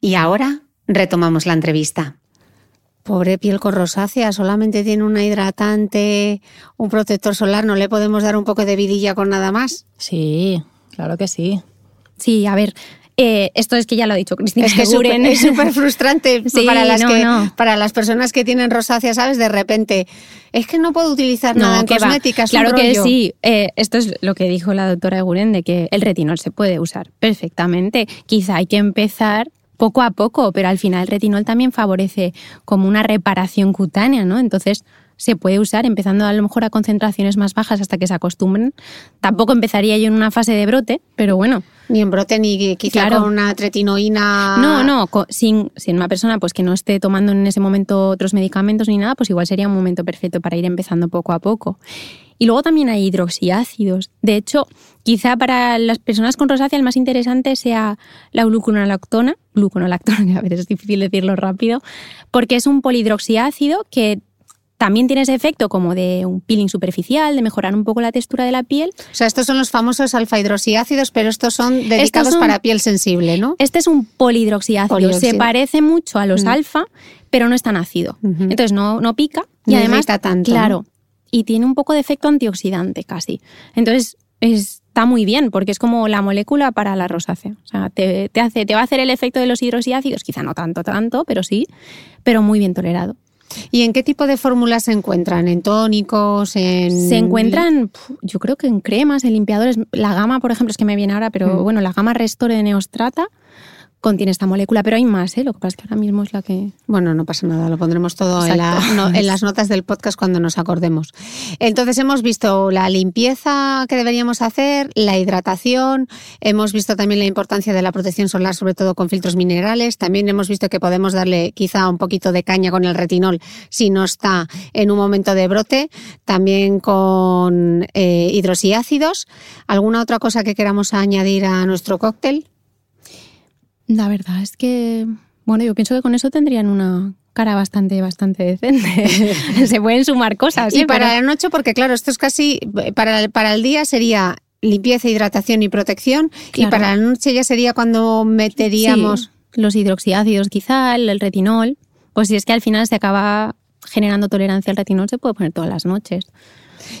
Y ahora retomamos la entrevista. Pobre piel con rosácea, solamente tiene una hidratante, un protector solar, ¿no le podemos dar un poco de vidilla con nada más? Sí, claro que sí. Sí, a ver, eh, esto es que ya lo ha dicho Cristina Es que es súper- es súper frustrante (laughs) Sí, para, las no, que- no. para las personas que tienen rosácea, ¿sabes? De repente, es que no puedo utilizar nada en cosméticas. Claro que rollo. sí. Eh, esto es lo que dijo la doctora Eguren, de que el retinol se puede usar perfectamente. Quizá hay que empezar poco a poco, pero al final el retinol también favorece como una reparación cutánea, ¿no? Entonces se puede usar empezando a lo mejor a concentraciones más bajas hasta que se acostumbren. Tampoco empezaría yo en una fase de brote, pero bueno. Ni en brote, ni quizá Claro. con una tretinoína. No, no, sin, sin una persona pues que no esté tomando en ese momento otros medicamentos ni nada, pues igual sería un momento perfecto para ir empezando poco a poco. Y luego también hay hidroxiácidos. De hecho, quizá para las personas con rosácea el más interesante sea la gluconolactona, gluconolactona, (laughs) que a veces es difícil decirlo rápido, porque es un polihidroxiácido que también tiene ese efecto como de un peeling superficial, de mejorar un poco la textura de la piel, O sea, estos son los famosos alfa hidroxiácidos, pero estos son dedicados son- para piel sensible, ¿no? Este es un polihidroxiácido. Polihidroxiácido. Se parece mucho a los Mm. alfa, pero no es tan ácido. Entonces no, no pica y Ni además. tanto, Claro. Y tiene un poco de efecto antioxidante casi. Entonces está muy bien porque es como la molécula para la rosácea. O sea, te, te hace, te va a hacer el efecto de los hidroxiácidos, quizá no tanto, tanto, pero sí, pero muy bien tolerado. ¿Y en qué tipo de fórmulas se encuentran? ¿En tónicos? En... Se encuentran, yo creo que en cremas, en limpiadores. La gama, por ejemplo, es que me viene ahora, pero Mm. bueno, la gama Restore de Neostrata contiene esta molécula, pero hay más, ¿eh? Lo que pasa es que ahora mismo es la que... Bueno, no pasa nada, lo pondremos todo en, la- (laughs) no, en las notas del podcast cuando nos acordemos. Entonces hemos visto la limpieza que deberíamos hacer, la hidratación, hemos visto también la importancia de la protección solar, sobre todo con filtros minerales, también hemos visto que podemos darle quizá un poquito de caña con el retinol si no está en un momento de brote, también con eh, hidroxiácidos. ¿Alguna otra cosa que queramos añadir a nuestro cóctel? La verdad es que, bueno, yo pienso que con eso tendrían una cara bastante, bastante decente. (laughs) Se pueden sumar cosas. Y ¿eh? para la noche, porque claro, esto es casi, para, el- para el día sería limpieza, hidratación y protección, y para la noche ya sería cuando meteríamos... Sí, los hidroxiácidos quizá, el, el retinol, pues si es que al final se acaba generando tolerancia al retinol, se puede poner todas las noches.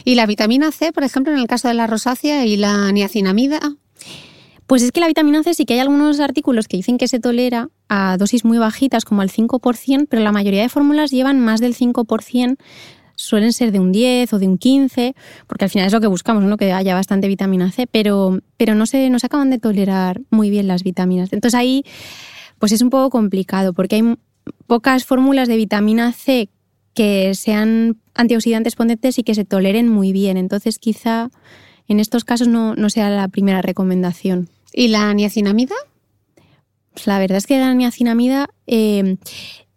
Y la vitamina C, por ejemplo, en el caso de la rosácea y la niacinamida, Pues es que la vitamina C sí que hay algunos artículos que dicen que se tolera a dosis muy bajitas, como al 5%, pero la mayoría de fórmulas llevan más del 5%, suelen ser de un 10 o de un 15, porque al final es lo que buscamos, ¿no? que haya bastante vitamina C, pero, pero no, se, no se acaban de tolerar muy bien las vitaminas. Entonces ahí pues es un poco complicado, porque hay pocas fórmulas de vitamina C que sean antioxidantes potentes y que se toleren muy bien. Entonces, quizá en estos casos no, sea la primera recomendación. ¿Y la niacinamida? Pues la verdad es que la niacinamida eh,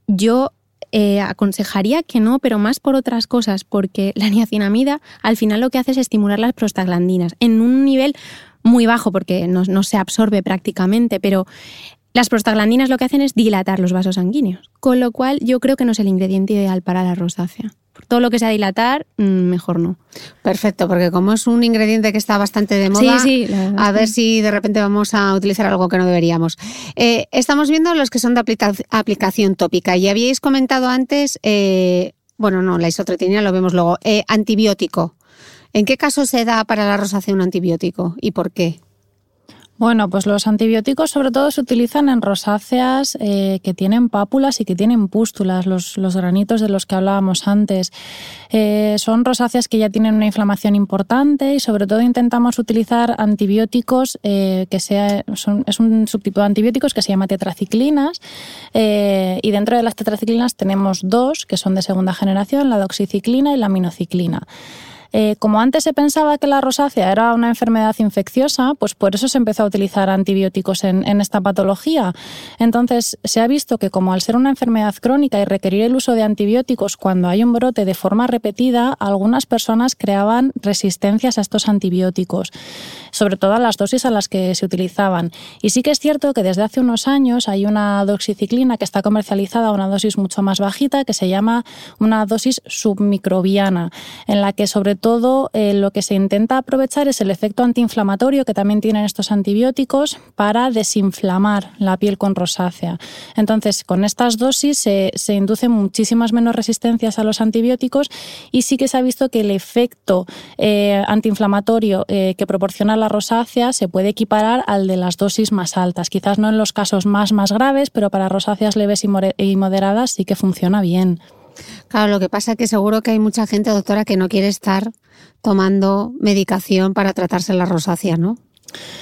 yo eh, aconsejaría que no, pero más por otras cosas, porque la niacinamida al final lo que hace es estimular las prostaglandinas en un nivel muy bajo, porque no, no se absorbe prácticamente, pero las prostaglandinas lo que hacen es dilatar los vasos sanguíneos, con lo cual yo creo que no es el ingrediente ideal para la rosácea. todo lo que sea dilatar, mm, mejor no. Perfecto, porque como es un ingrediente que está bastante de moda, a ver si de repente vamos a utilizar algo que no deberíamos. Eh, estamos viendo los que son de aplicación tópica y habíais comentado antes, eh, bueno, no, la isotretinoína lo vemos luego, eh, antibiótico. ¿En qué caso se da para la rosácea un antibiótico y por qué? Bueno, pues los antibióticos sobre todo se utilizan en rosáceas eh, que tienen pápulas y que tienen pústulas, los, granitos de los que hablábamos antes. Eh, son rosáceas que ya tienen una inflamación importante y sobre todo intentamos utilizar antibióticos eh, que sea, es un subtipo de antibióticos que se llama tetraciclinas y dentro de las tetraciclinas tenemos dos que son de segunda generación, la doxiciclina y la minociclina. Eh, como antes se pensaba que la rosácea era una enfermedad infecciosa, pues por eso se empezó a utilizar antibióticos en, esta patología. Entonces, se ha visto que como al ser una enfermedad crónica y requerir el uso de antibióticos cuando hay un brote de forma repetida, algunas personas creaban resistencias a estos antibióticos, sobre todo a las dosis a las que se utilizaban. Y sí que es cierto que desde hace unos años hay una doxiciclina que está comercializada a una dosis mucho más bajita, que se llama una dosis submicrobiana, en la que sobre todo eh, lo que se intenta aprovechar es el efecto antiinflamatorio que también tienen estos antibióticos para desinflamar la piel con rosácea. Entonces, con estas dosis se, inducen muchísimas menos resistencias a los antibióticos y sí que se ha visto que el efecto eh, antiinflamatorio eh, que proporciona la rosácea se puede equiparar al de las dosis más altas. Quizás no en los casos más, más graves, pero para rosáceas leves y moderadas sí que funciona bien. Claro, lo que pasa es que seguro que hay mucha gente, doctora, que no quiere estar tomando medicación para tratarse la rosácea, ¿no?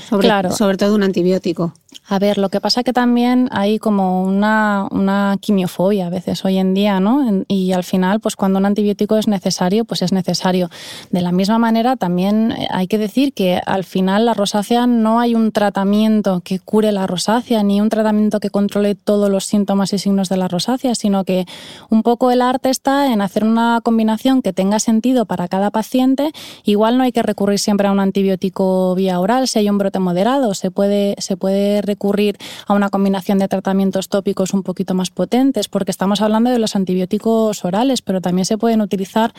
Sobre, claro. sobre todo un antibiótico. A ver, lo que pasa que también hay como una, una quimiofobia a veces hoy en día, ¿no? Y al final, pues cuando un antibiótico es necesario, pues es necesario. De la misma manera, también eh, hay que decir que al final la rosácea no hay un tratamiento que cure la rosácea, ni un tratamiento que controle todos los síntomas y signos de la rosácea, sino que un poco el arte está en hacer una combinación que tenga sentido para cada paciente. Igual no hay que recurrir siempre a un antibiótico vía oral, si hay un brote moderado, se puede, se puede recurrir a una combinación de tratamientos tópicos un poquito más potentes, porque estamos hablando de los antibióticos orales, pero también se pueden utilizar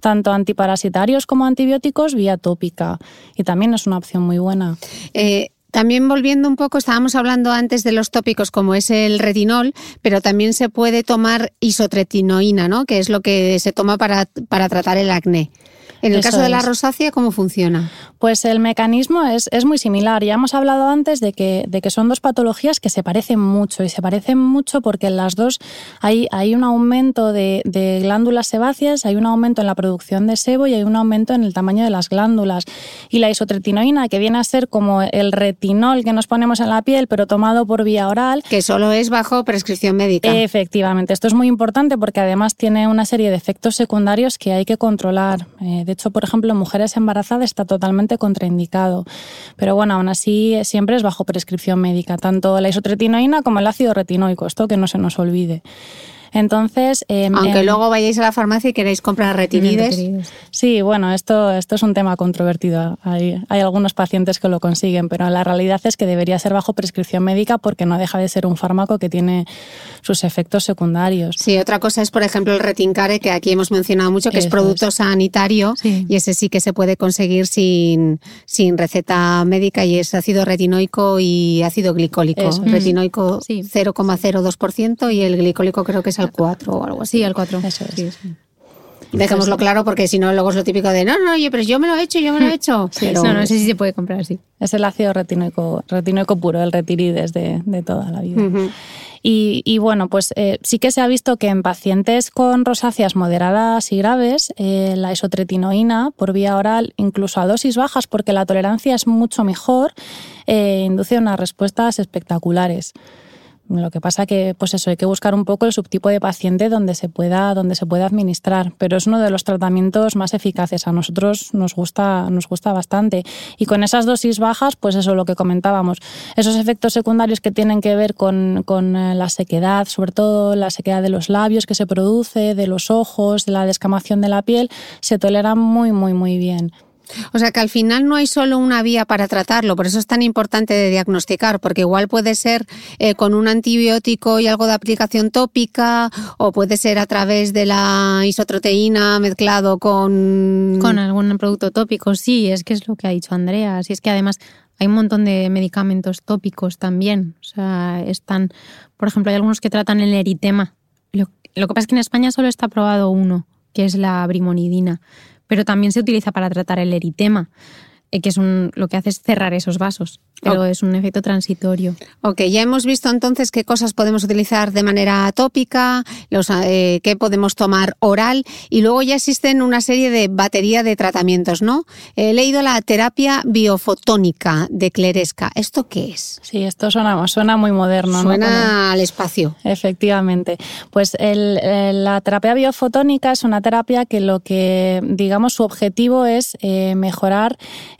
tanto antiparasitarios como antibióticos vía tópica. Y también es una opción muy buena. Eh, también volviendo un poco, estábamos hablando antes de los tópicos como es el retinol, pero también se puede tomar isotretinoína, ¿no? que es lo que se toma para, para tratar el acné. En el caso de la rosácea, ¿cómo funciona? Pues el mecanismo es, es, muy similar. Ya hemos hablado antes de que, de que son dos patologías que se parecen mucho y se parecen mucho porque en las dos hay, hay un aumento de, de, glándulas sebáceas, hay un aumento en la producción de sebo y hay un aumento en el tamaño de las glándulas. Y la isotretinoína, que viene a ser como el retinol que nos ponemos en la piel, pero tomado por vía oral. Que solo es bajo prescripción médica. Efectivamente. Esto es muy importante porque además tiene una serie de efectos secundarios que hay que controlar. Eh, hecho, por ejemplo, mujeres embarazadas está totalmente contraindicado. Pero bueno, aún así siempre es bajo prescripción médica, tanto la isotretinoína como el ácido retinoico, esto que no se nos olvide. Entonces, em, aunque em, luego vayáis a la farmacia y queréis comprar retinides. Sí, bueno, esto, esto es un tema controvertido. Hay, hay algunos pacientes que lo consiguen, pero la realidad es que debería ser bajo prescripción médica porque no deja de ser un fármaco que tiene sus efectos secundarios. Sí, otra cosa es, por ejemplo, el retincare, que aquí hemos mencionado mucho, que es producto sanitario y ese sí que se puede conseguir sin, sin receta médica y es ácido retinoico y ácido glicólico. Retinoico 0,02% y el glicólico creo que es al 4 o algo así. Sí, al 4. Eso es. Dejémoslo claro porque si no, luego es lo típico de no, no, oye, pero yo me lo he hecho, yo me lo he (laughs) hecho. No, no sé si se puede comprar así. Es el ácido retinoico, retinoico puro, el retirides de, de toda la vida. y, bueno, pues eh, sí que se ha visto que en pacientes con rosáceas moderadas y graves, eh, la isotretinoína por vía oral, incluso a dosis bajas, porque la tolerancia es mucho mejor, eh, induce unas respuestas espectaculares. Lo que pasa que, pues eso, hay que buscar un poco el subtipo de paciente donde se pueda, donde se pueda administrar. Pero es uno de los tratamientos más eficaces. A nosotros nos gusta, nos gusta bastante. Y con esas dosis bajas, pues eso, lo que comentábamos. Esos efectos secundarios que tienen que ver con, con eh, la sequedad, sobre todo la sequedad de los labios que se produce, de los ojos, de la descamación de la piel, se toleran muy, muy, muy bien. O sea que al final no hay solo una vía para tratarlo, por eso es tan importante de diagnosticar, porque igual puede ser eh, con un antibiótico y algo de aplicación tópica, o puede ser a través de la isotroteína mezclado con... Con algún producto tópico, sí, es que es lo que ha dicho Andrea. Si es que además hay un montón de medicamentos tópicos también. O sea, están, por ejemplo, hay algunos que tratan el eritema. Lo, lo que pasa es que en España solo está aprobado uno, que es la brimonidina pero también se utiliza para tratar el eritema, que es un, lo que hace es cerrar esos vasos pero es un efecto transitorio. Ok, ya hemos visto entonces qué cosas podemos utilizar de manera tópica, los, eh, qué podemos tomar oral y luego ya existen una serie de batería de tratamientos, ¿no? He leído la terapia biofotónica de Cleresca. ¿Esto qué es? Sí, esto suena, suena muy moderno. Suena al espacio. Efectivamente. Pues la terapia biofotónica es una terapia que lo que, digamos, su objetivo es eh, mejorar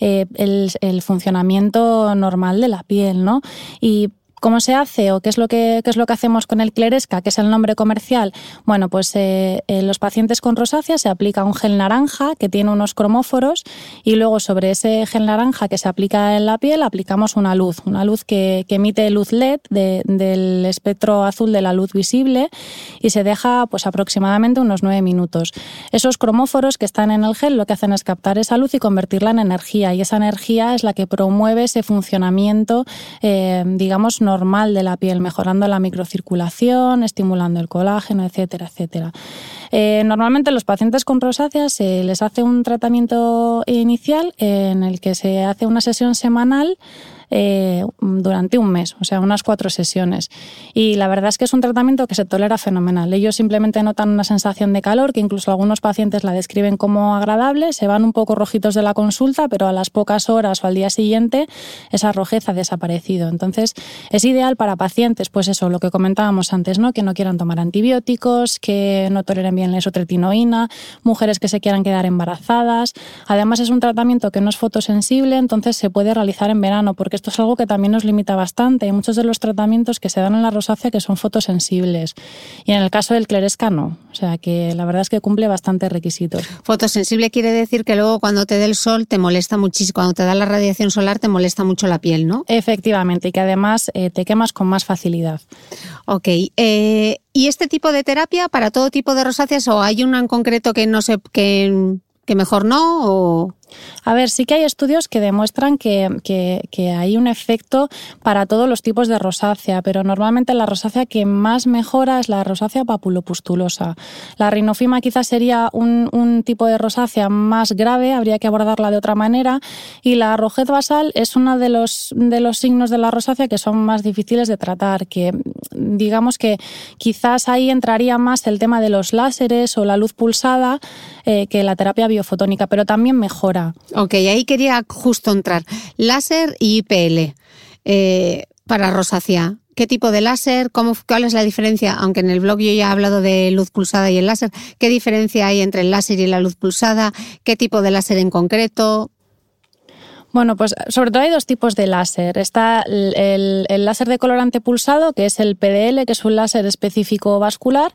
eh, el, el funcionamiento normal de la piel, ¿no? Y ¿Cómo se hace o qué es lo que, es lo que hacemos con el Cleresca, que es el nombre comercial? Bueno, pues eh, en los pacientes con rosácea se aplica un gel naranja que tiene unos cromóforos y luego sobre ese gel naranja que se aplica en la piel aplicamos una luz, una luz que, emite luz LED del espectro azul de la luz visible y se deja pues aproximadamente unos nueve minutos. Esos cromóforos que están en el gel lo que hacen es captar esa luz y convertirla en energía y esa energía es la que promueve ese funcionamiento, eh, digamos, normal normal de la piel, mejorando la microcirculación, estimulando el colágeno, etcétera, etcétera. Eh, normalmente los pacientes con rosácea se les hace un tratamiento inicial en el que se hace una sesión semanal eh, durante un mes, o sea, unas cuatro sesiones. Y la verdad es que es un tratamiento que se tolera fenomenal. Ellos simplemente notan una sensación de calor, que incluso algunos pacientes la describen como agradable, se van un poco rojitos de la consulta, pero a las pocas horas o al día siguiente esa rojez ha desaparecido. Entonces, es ideal para pacientes, pues eso, lo que comentábamos antes, ¿no? Que no quieran tomar antibióticos, que no toleren bien la isotretinoína, mujeres que se quieran quedar embarazadas. Además, es un tratamiento que no es fotosensible, entonces se puede realizar en verano, porque esto es algo que también nos limita bastante. Hay muchos de los tratamientos que se dan en la rosácea que son fotosensibles y en el caso del cleresca no. O sea que la verdad es que cumple bastantes requisitos. Fotosensible quiere decir que luego cuando te dé el sol te molesta muchísimo, cuando te da la radiación solar te molesta mucho la piel, ¿no? Efectivamente, y que además eh, te quemas con más facilidad. Ok. Eh, ¿Y este tipo de terapia para todo tipo de rosáceas o hay una en concreto que no sé, que, que mejor no? O... A ver, sí que hay estudios que demuestran que, hay un efecto para todos los tipos de rosácea, pero normalmente la rosácea que más mejora es la rosácea papulopustulosa. La rinofima quizás sería un, tipo de rosácea más grave, habría que abordarla de otra manera, y la rojez basal es uno de los, de los signos de la rosácea que son más difíciles de tratar, que digamos que quizás ahí entraría más el tema de los láseres o la luz pulsada eh, que la terapia biofotónica, pero también mejora. Ok, ahí quería justo entrar. Láser y IPL eh, para rosácea. ¿Qué tipo de láser? ¿Cómo, ¿Cuál es la diferencia? Aunque en el blog yo ya he hablado de luz pulsada y el láser. ¿Qué diferencia hay entre el láser y la luz pulsada? ¿Qué tipo de láser en concreto? Bueno, pues sobre todo hay dos tipos de láser. Está el, el, láser de colorante pulsado, que es el PDL, que es un láser específico vascular,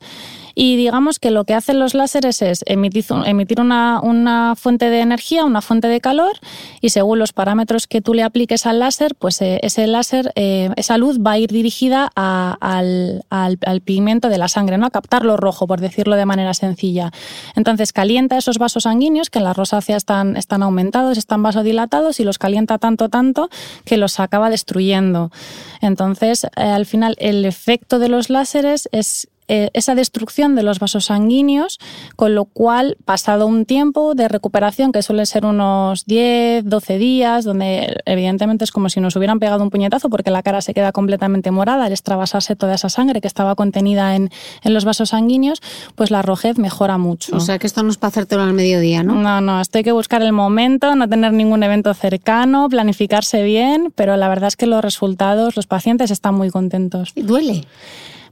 y digamos que lo que hacen los láseres es emitir, emitir una, una, fuente de energía, una fuente de calor, y según los parámetros que tú le apliques al láser, pues eh, ese láser, eh, esa luz va a ir dirigida al, al, pigmento de la sangre, ¿no? a captar lo rojo, por decirlo de manera sencilla. Entonces calienta esos vasos sanguíneos que en la rosácea están, están aumentados, están vasodilatados y los calienta tanto, tanto que los acaba destruyendo. Entonces, eh, al final, el efecto de los láseres es eh, esa destrucción de los vasos sanguíneos, con lo cual, pasado un tiempo de recuperación, que suele ser unos 10, 12 días, donde evidentemente es como si nos hubieran pegado un puñetazo porque la cara se queda completamente morada al extravasarse toda esa sangre que estaba contenida en, en los vasos sanguíneos, pues la rojez mejora mucho. O sea que esto no es para hacértelo al mediodía, ¿no? No, no, esto hay que buscar el momento, no tener ningún evento cercano, planificarse bien, pero la verdad es que los resultados, los pacientes están muy contentos. ¿Duele?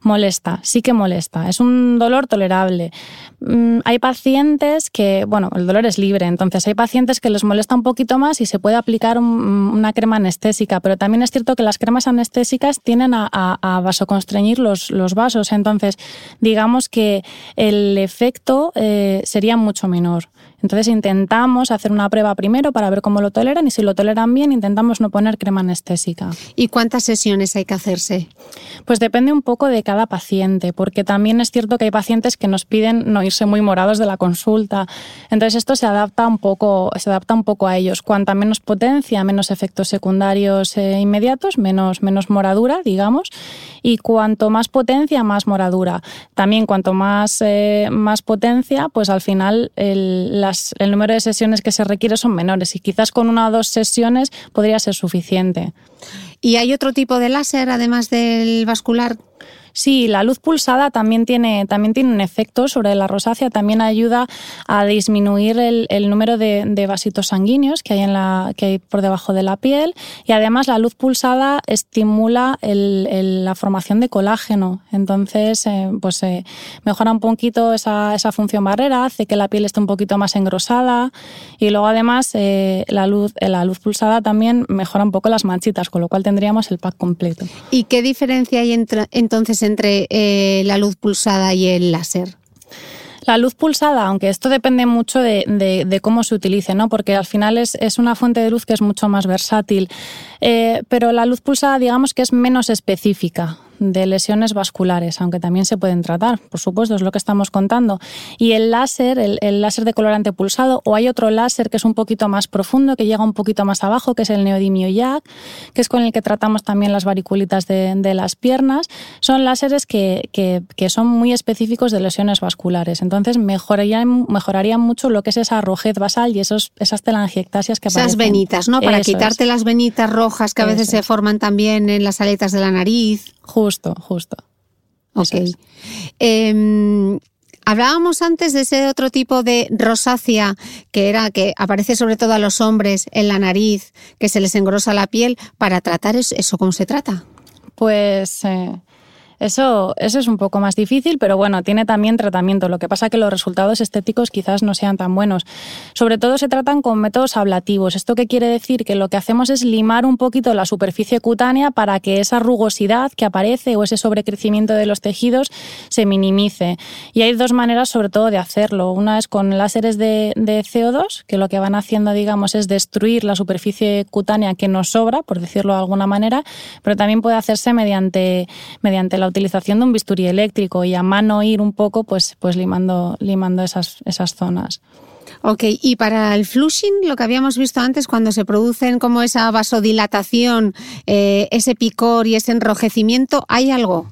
Molesta, sí que molesta. Es un dolor tolerable. Mm, hay pacientes que, bueno, el dolor es libre, entonces hay pacientes que les molesta un poquito más y se puede aplicar una crema anestésica, pero también es cierto que las cremas anestésicas tienen a, vasoconstreñir los, vasos, entonces digamos que el efecto eh, sería mucho menor. Entonces intentamos hacer una prueba primero para ver cómo lo toleran y si lo toleran bien intentamos no poner crema anestésica. ¿Y cuántas sesiones hay que hacerse? Pues depende un poco de cada paciente, porque también es cierto que hay pacientes que nos piden no irse muy morados de la consulta. Entonces esto se adapta un poco, se adapta un poco a ellos. Cuanta menos potencia, menos efectos secundarios eh, inmediatos, menos, menos moradura, digamos, y cuanto más potencia, más moradura. También cuanto más, eh, más potencia, pues al final el, el número de sesiones que se requiere son menores y quizás con una o dos sesiones podría ser suficiente. ¿Y hay otro tipo de láser además del vascular? Sí, la luz pulsada también tiene, también tiene un efecto sobre la rosácea, también ayuda a disminuir el, número de, vasitos sanguíneos que hay, en la, que hay por debajo de la piel. Y además la luz pulsada estimula la formación de colágeno, entonces eh, pues eh, mejora un poquito esa, esa, función barrera, hace que la piel esté un poquito más engrosada. Y luego además eh, la, luz, la luz pulsada también mejora un poco las manchitas, con lo cual tendríamos el pack completo. ¿Y qué diferencia hay entre, entonces entre eh, la luz pulsada y el láser? La luz pulsada, aunque esto depende mucho de, cómo se utilice, ¿no? porque al final es, una fuente de luz que es mucho más versátil, eh, pero la luz pulsada digamos que es menos específica de lesiones vasculares, aunque también se pueden tratar, por supuesto, es lo que estamos contando. Y el láser, el, láser de colorante pulsado, o hay otro láser que es un poquito más profundo, que llega un poquito más abajo, que es el neodimio YAG, que es con el que tratamos también las variculitas de, las piernas, son láseres que, son muy específicos de lesiones vasculares. Entonces mejorarían, mejorarían mucho lo que es esa rojez basal y esos, esas telangiectasias que aparecen. Esas venitas, ¿no? Para quitarte las venitas rojas que a veces se forman también en las aletas de la nariz. Justo, justo. Ok. Em, hablábamos antes de ese otro tipo de rosácea que era que aparece sobre todo a los hombres en la nariz, que se les engrosa la piel. Para tratar eso, ¿cómo se trata? Pues eh, eso, es un poco más difícil, pero bueno, tiene también tratamiento. Lo que pasa que los resultados estéticos quizás no sean tan buenos. Sobre todo se tratan con métodos ablativos. ¿Esto qué quiere decir? Que lo que hacemos es limar un poquito la superficie cutánea para que esa rugosidad que aparece o ese sobrecrecimiento de los tejidos se minimice. Y hay dos maneras sobre todo de hacerlo. Una es con láseres de, de CO2, que lo que van haciendo, digamos, es destruir la superficie cutánea que nos sobra, por decirlo de alguna manera, pero también puede hacerse mediante, mediante la utilización de un bisturí eléctrico y a mano ir un poco pues, pues limando, limando esas, esas zonas. Ok, y para el flushing, lo que habíamos visto antes, cuando se producen como esa vasodilatación, eh, ese picor y ese enrojecimiento, ¿hay algo?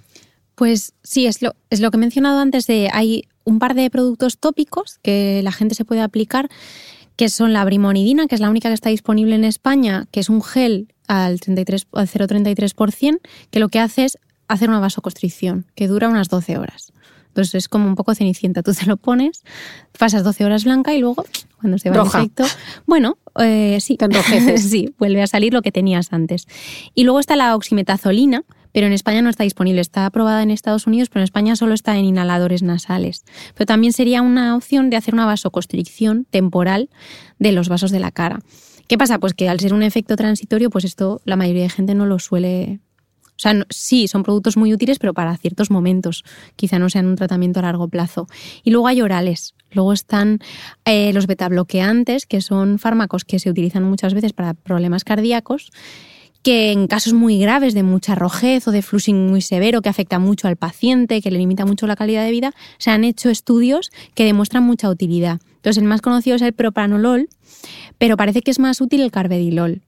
Pues sí, es lo, es lo que he mencionado antes de hay un par de productos tópicos que la gente se puede aplicar, que son la brimonidina, que es la única que está disponible en España, que es un gel al, 33, al 0,33%, que lo que hace es hacer una vasoconstricción que dura unas 12 horas. Entonces es como un poco cenicienta. Tú te lo pones, pasas 12 horas blanca y luego, cuando se va el efecto, bueno, eh, sí, (laughs) sí, vuelve a salir lo que tenías antes. Y luego está la oximetazolina, pero en España no está disponible. Está aprobada en Estados Unidos, pero en España solo está en inhaladores nasales. Pero también sería una opción de hacer una vasoconstricción temporal de los vasos de la cara. ¿Qué pasa? Pues que al ser un efecto transitorio, pues esto la mayoría de gente no lo suele o sea, sí, son productos muy útiles, pero para ciertos momentos. Quizá no sean un tratamiento a largo plazo. Y luego hay orales. Luego están eh, los betabloqueantes, que son fármacos que se utilizan muchas veces para problemas cardíacos que en casos muy graves de mucha rojez o de flushing muy severo que afecta mucho al paciente, que le limita mucho la calidad de vida, se han hecho estudios que demuestran mucha utilidad. Entonces, el más conocido es el propranolol, pero parece que es más útil el carvedilol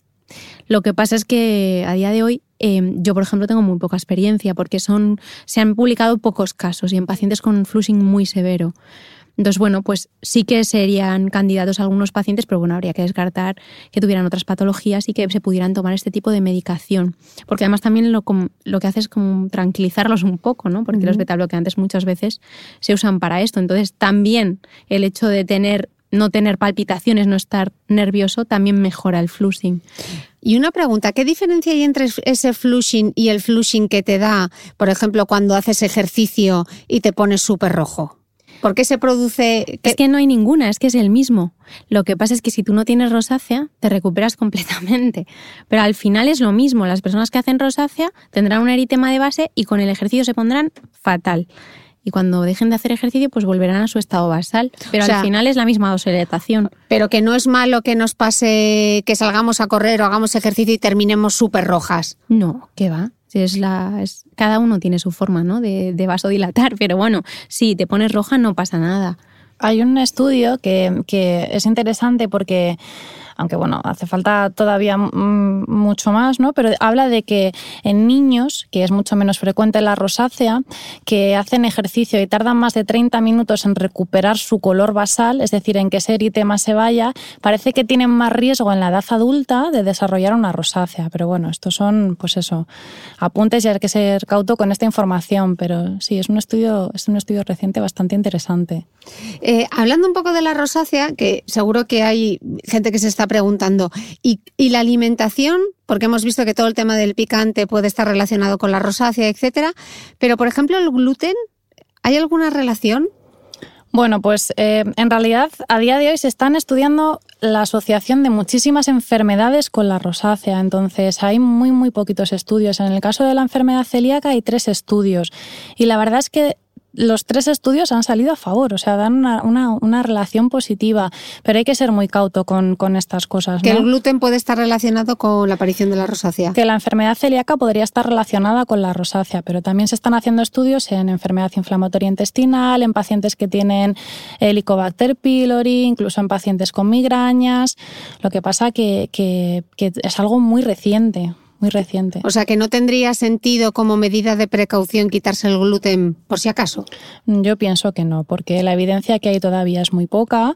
Lo que pasa es que a día de hoy em, yo, por ejemplo, tengo muy poca experiencia porque son, se han publicado pocos casos y en pacientes con flushing muy severo. Entonces, bueno, pues sí que serían candidatos algunos pacientes, pero bueno, habría que descartar que tuvieran otras patologías y que se pudieran tomar este tipo de medicación. Porque además también lo, lo que hace es como tranquilizarlos un poco, ¿no? Porque los betabloqueantes muchas veces se usan para esto. Entonces, también el hecho de tener no tener palpitaciones, no estar nervioso, también mejora el flushing. Y una pregunta, ¿qué diferencia hay entre ese flushing y el flushing que te da, por ejemplo, cuando haces ejercicio y te pones súper rojo? ¿Por qué se produce...? Es que no hay ninguna, es que es el mismo. Lo que pasa es que si tú no tienes rosácea, te recuperas (laughs) completamente. Pero al final es lo mismo. Las personas que hacen rosácea tendrán un eritema de base y con el ejercicio se pondrán fatal. Y cuando dejen de hacer ejercicio, pues volverán a su estado basal. Pero al final es la misma dosificación. Pero que no es malo que nos pase que salgamos a correr o hagamos ejercicio y terminemos súper rojas. No, ¿qué va? Es la, es, cada uno tiene su forma ¿no? de, de vasodilatar, (laughs) pero bueno, si te pones roja no pasa nada. Hay un estudio que, que es interesante porque aunque bueno, hace falta todavía mucho más, ¿no? Pero habla de que en niños, que es mucho menos frecuente la rosácea, que hacen ejercicio y tardan más de 30 minutos en recuperar su color basal, es decir, en que ese eritema se vaya, parece que tienen más riesgo en la edad adulta de desarrollar una rosácea. Pero bueno, estos son, pues eso, apuntes y hay que ser cauto con esta información, pero sí, es un estudio, es un estudio reciente bastante interesante. Eh, hablando un poco de la rosácea, que seguro que hay gente que se está preguntando, ¿y, la alimentación? Porque hemos visto que todo el tema del picante puede estar relacionado con la rosácea, etcétera. Pero, por ejemplo, el gluten, ¿hay alguna relación? Bueno, pues eh, en realidad a día de hoy se están estudiando la asociación de muchísimas enfermedades con la rosácea. Entonces hay muy, muy poquitos estudios. En el caso de la enfermedad celíaca hay tres estudios. Y la verdad es que los tres estudios han salido a favor, o sea, dan una, relación positiva, pero hay que ser muy cauto con, estas cosas. Que el gluten puede estar relacionado con la aparición de la rosácea. Que la enfermedad celíaca podría estar relacionada con la rosácea, pero también se están haciendo estudios en enfermedad inflamatoria intestinal, en pacientes que tienen Helicobacter pylori, incluso en pacientes con migrañas. Lo que pasa que, que es algo muy reciente muy reciente. O sea que no tendría sentido como medida de precaución quitarse el gluten por si acaso. Yo pienso que no, porque la evidencia que hay todavía es muy poca.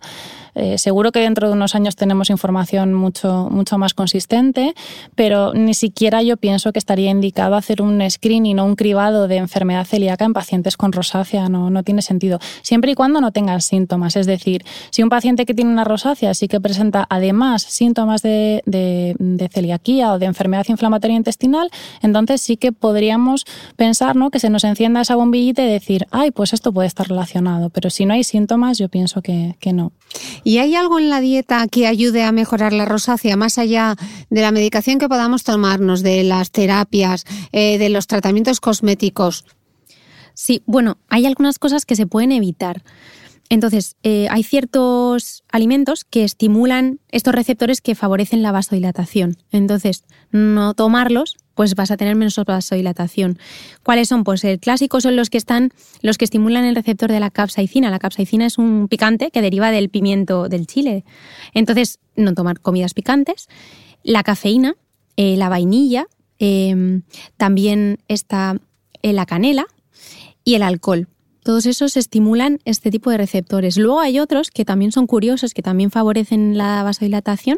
Eh, seguro que dentro de unos años tenemos información mucho, mucho más consistente, pero ni siquiera yo pienso que estaría indicado hacer un screening o un cribado de enfermedad celíaca en pacientes con rosácea. No, no tiene sentido. Siempre y cuando no tengan síntomas. Es decir, si un paciente que tiene una rosácea sí que presenta además síntomas de, de celiaquía o de enfermedad inflamatoria intestinal, entonces sí que podríamos pensar que se nos encienda esa bombillita y decir, ay, pues esto puede estar relacionado. Pero si no hay síntomas, yo pienso que, que no. ¿Y hay algo en la dieta que ayude a mejorar la rosácea, más allá de la medicación que podamos tomarnos, de las terapias, eh, de los tratamientos cosméticos? Sí, bueno, hay algunas cosas que se pueden evitar. Entonces, eh, hay ciertos alimentos que estimulan estos receptores que favorecen la vasodilatación. Entonces, no tomarlos pues vas a tener menos vasodilatación. ¿Cuáles son? Pues el clásico son los que están, los que estimulan el receptor de la capsaicina. La capsaicina es un picante que deriva del pimiento del chile. Entonces, no tomar comidas picantes. La cafeína, eh, la vainilla, em, también está eh, la canela y el alcohol. Todos esos estimulan este tipo de receptores. Luego hay otros que también son curiosos, que también favorecen la vasodilatación,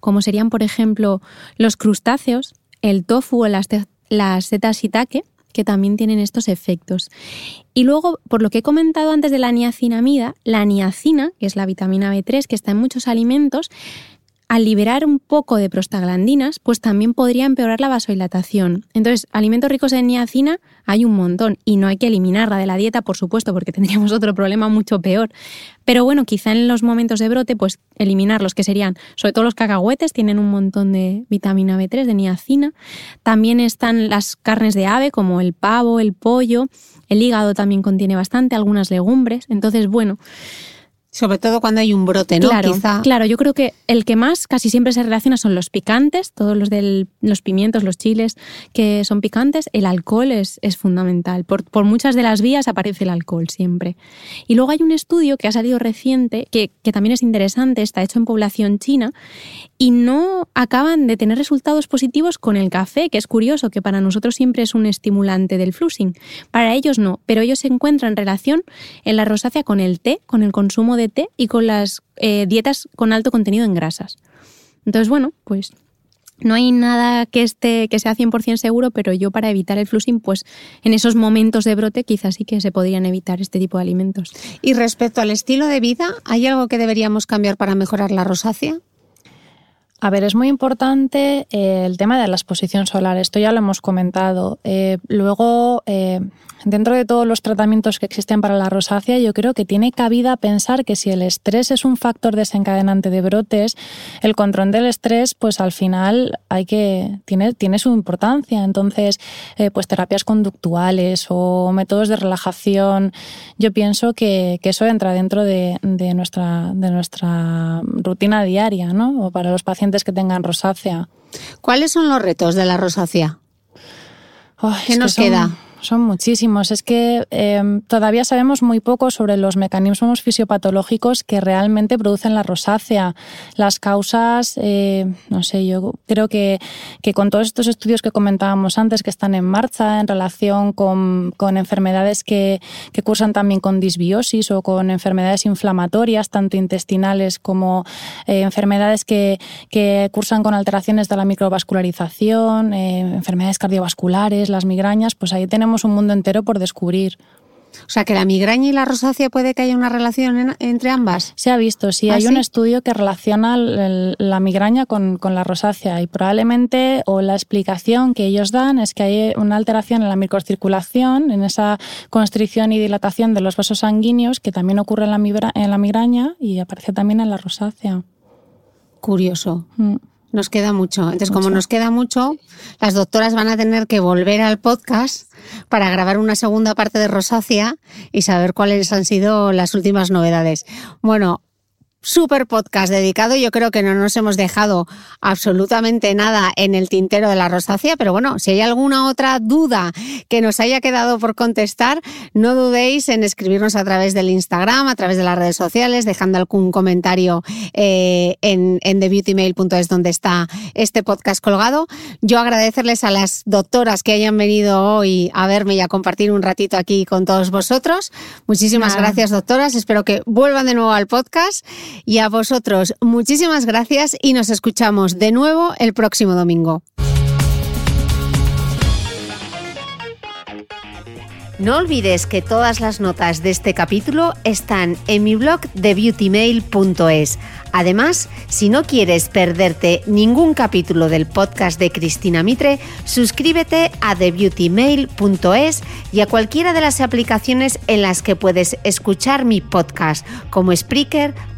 como serían, por ejemplo, los crustáceos, el tofu o las, las setas shiitake, que también tienen estos efectos. Y luego, por lo que he comentado antes de la niacinamida, la niacina, que es la vitamina B3 que está en muchos alimentos, al liberar un poco de prostaglandinas, pues también podría empeorar la vasodilatación. Entonces, alimentos ricos en niacina hay un montón y no hay que eliminarla de la dieta, por supuesto, porque (laughs) tendríamos otro problema mucho peor. Pero bueno, quizá en los momentos de brote, pues eliminarlos, que serían, sobre todo los cacahuetes, tienen un montón de vitamina B3, de niacina. También están las carnes de ave, como el pavo, el pollo. El hígado también contiene bastante, algunas legumbres. Entonces, bueno, Sobre todo cuando hay un brote, ¿no? Claro, Quizá. claro, yo creo que el que más casi siempre se relaciona son los picantes, todos los de los pimientos, los chiles que son picantes. El alcohol es, es fundamental. Por, por, muchas de las vías aparece el alcohol siempre. Y luego hay un estudio que ha salido reciente, que, que también es interesante, está hecho en población china, y no acaban de tener resultados positivos con el café, que es curioso, que para nosotros siempre es un estimulante del flusing. Para ellos no, pero ellos encuentran relación en la rosácea con el té, con el consumo de y con las eh, dietas con alto contenido en grasas. Entonces, bueno, pues no hay nada que esté que sea 100% seguro, pero yo para evitar el flusing, pues en esos momentos de brote quizás sí que se podrían evitar este tipo de alimentos. Y respecto al estilo de vida, ¿hay algo que deberíamos cambiar para mejorar la rosácea? A ver, es muy importante eh, el tema de la exposición solar. Esto ya lo hemos comentado. Eh, luego, eh, dentro de todos los tratamientos que existen para la rosácea, yo creo que tiene cabida pensar que si el estrés es un factor desencadenante de brotes, el control del estrés, pues al final hay que tiene, tiene su importancia. Entonces, pues terapias conductuales o métodos de relajación, yo pienso que, eso entra dentro de, de, nuestra, de nuestra rutina diaria, ¿no? O para los pacientes que tengan rosácea. ¿Cuáles son los retos de la rosácea? Oh, ¿Qué nos son, queda? Son muchísimos. Es que eh, todavía sabemos muy poco sobre los mecanismos fisiopatológicos que realmente producen la rosácea. Las causas, eh, no sé, yo creo que, que, con todos estos estudios que comentábamos antes que están en marcha en relación con, con enfermedades que, que, cursan también con disbiosis o con enfermedades inflamatorias, tanto intestinales como eh, enfermedades que, que, cursan con alteraciones de la microvascularización, eh, enfermedades cardiovasculares, las migrañas, pues ahí tenemos un mundo entero por descubrir. O sea, que la migraña y la rosácea puede que haya una relación en, entre ambas. Se ha visto, sí. ¿Ah, hay sí? un estudio que relaciona el, la migraña con, con, la rosácea y probablemente, o la explicación que ellos dan es que hay una alteración en la microcirculación, en esa constricción y dilatación de los vasos sanguíneos que también ocurre en la, migra en la migraña y aparece también en la rosácea. Curioso. Mm. Nos queda mucho. Entonces, Mucho. como nos queda mucho, las doctoras van a tener que volver al podcast para grabar una segunda parte de Rosácea y saber cuáles han sido las últimas novedades. Bueno, super podcast dedicado. Yo creo que no nos hemos dejado absolutamente nada en el tintero de la rosácea, pero bueno, si hay alguna otra duda que nos haya quedado por contestar, no dudéis en escribirnos a través del Instagram, a través de las redes sociales, dejando algún comentario eh, en, en thebeautymail.es donde está este podcast colgado. Yo agradecerles a las doctoras que hayan venido hoy a verme y a compartir un ratito aquí con todos vosotros. Muchísimas gracias, doctoras. Espero que vuelvan de nuevo al podcast. Y a vosotros, muchísimas gracias y nos escuchamos de nuevo el próximo domingo. No olvides que todas las notas de este capítulo están en mi blog de beautymail.es. Además, si no quieres perderte ningún capítulo del podcast de Cristina Mitre, suscríbete a thebeautymail.es y a cualquiera de las aplicaciones en las que puedes escuchar mi podcast, como Spreaker,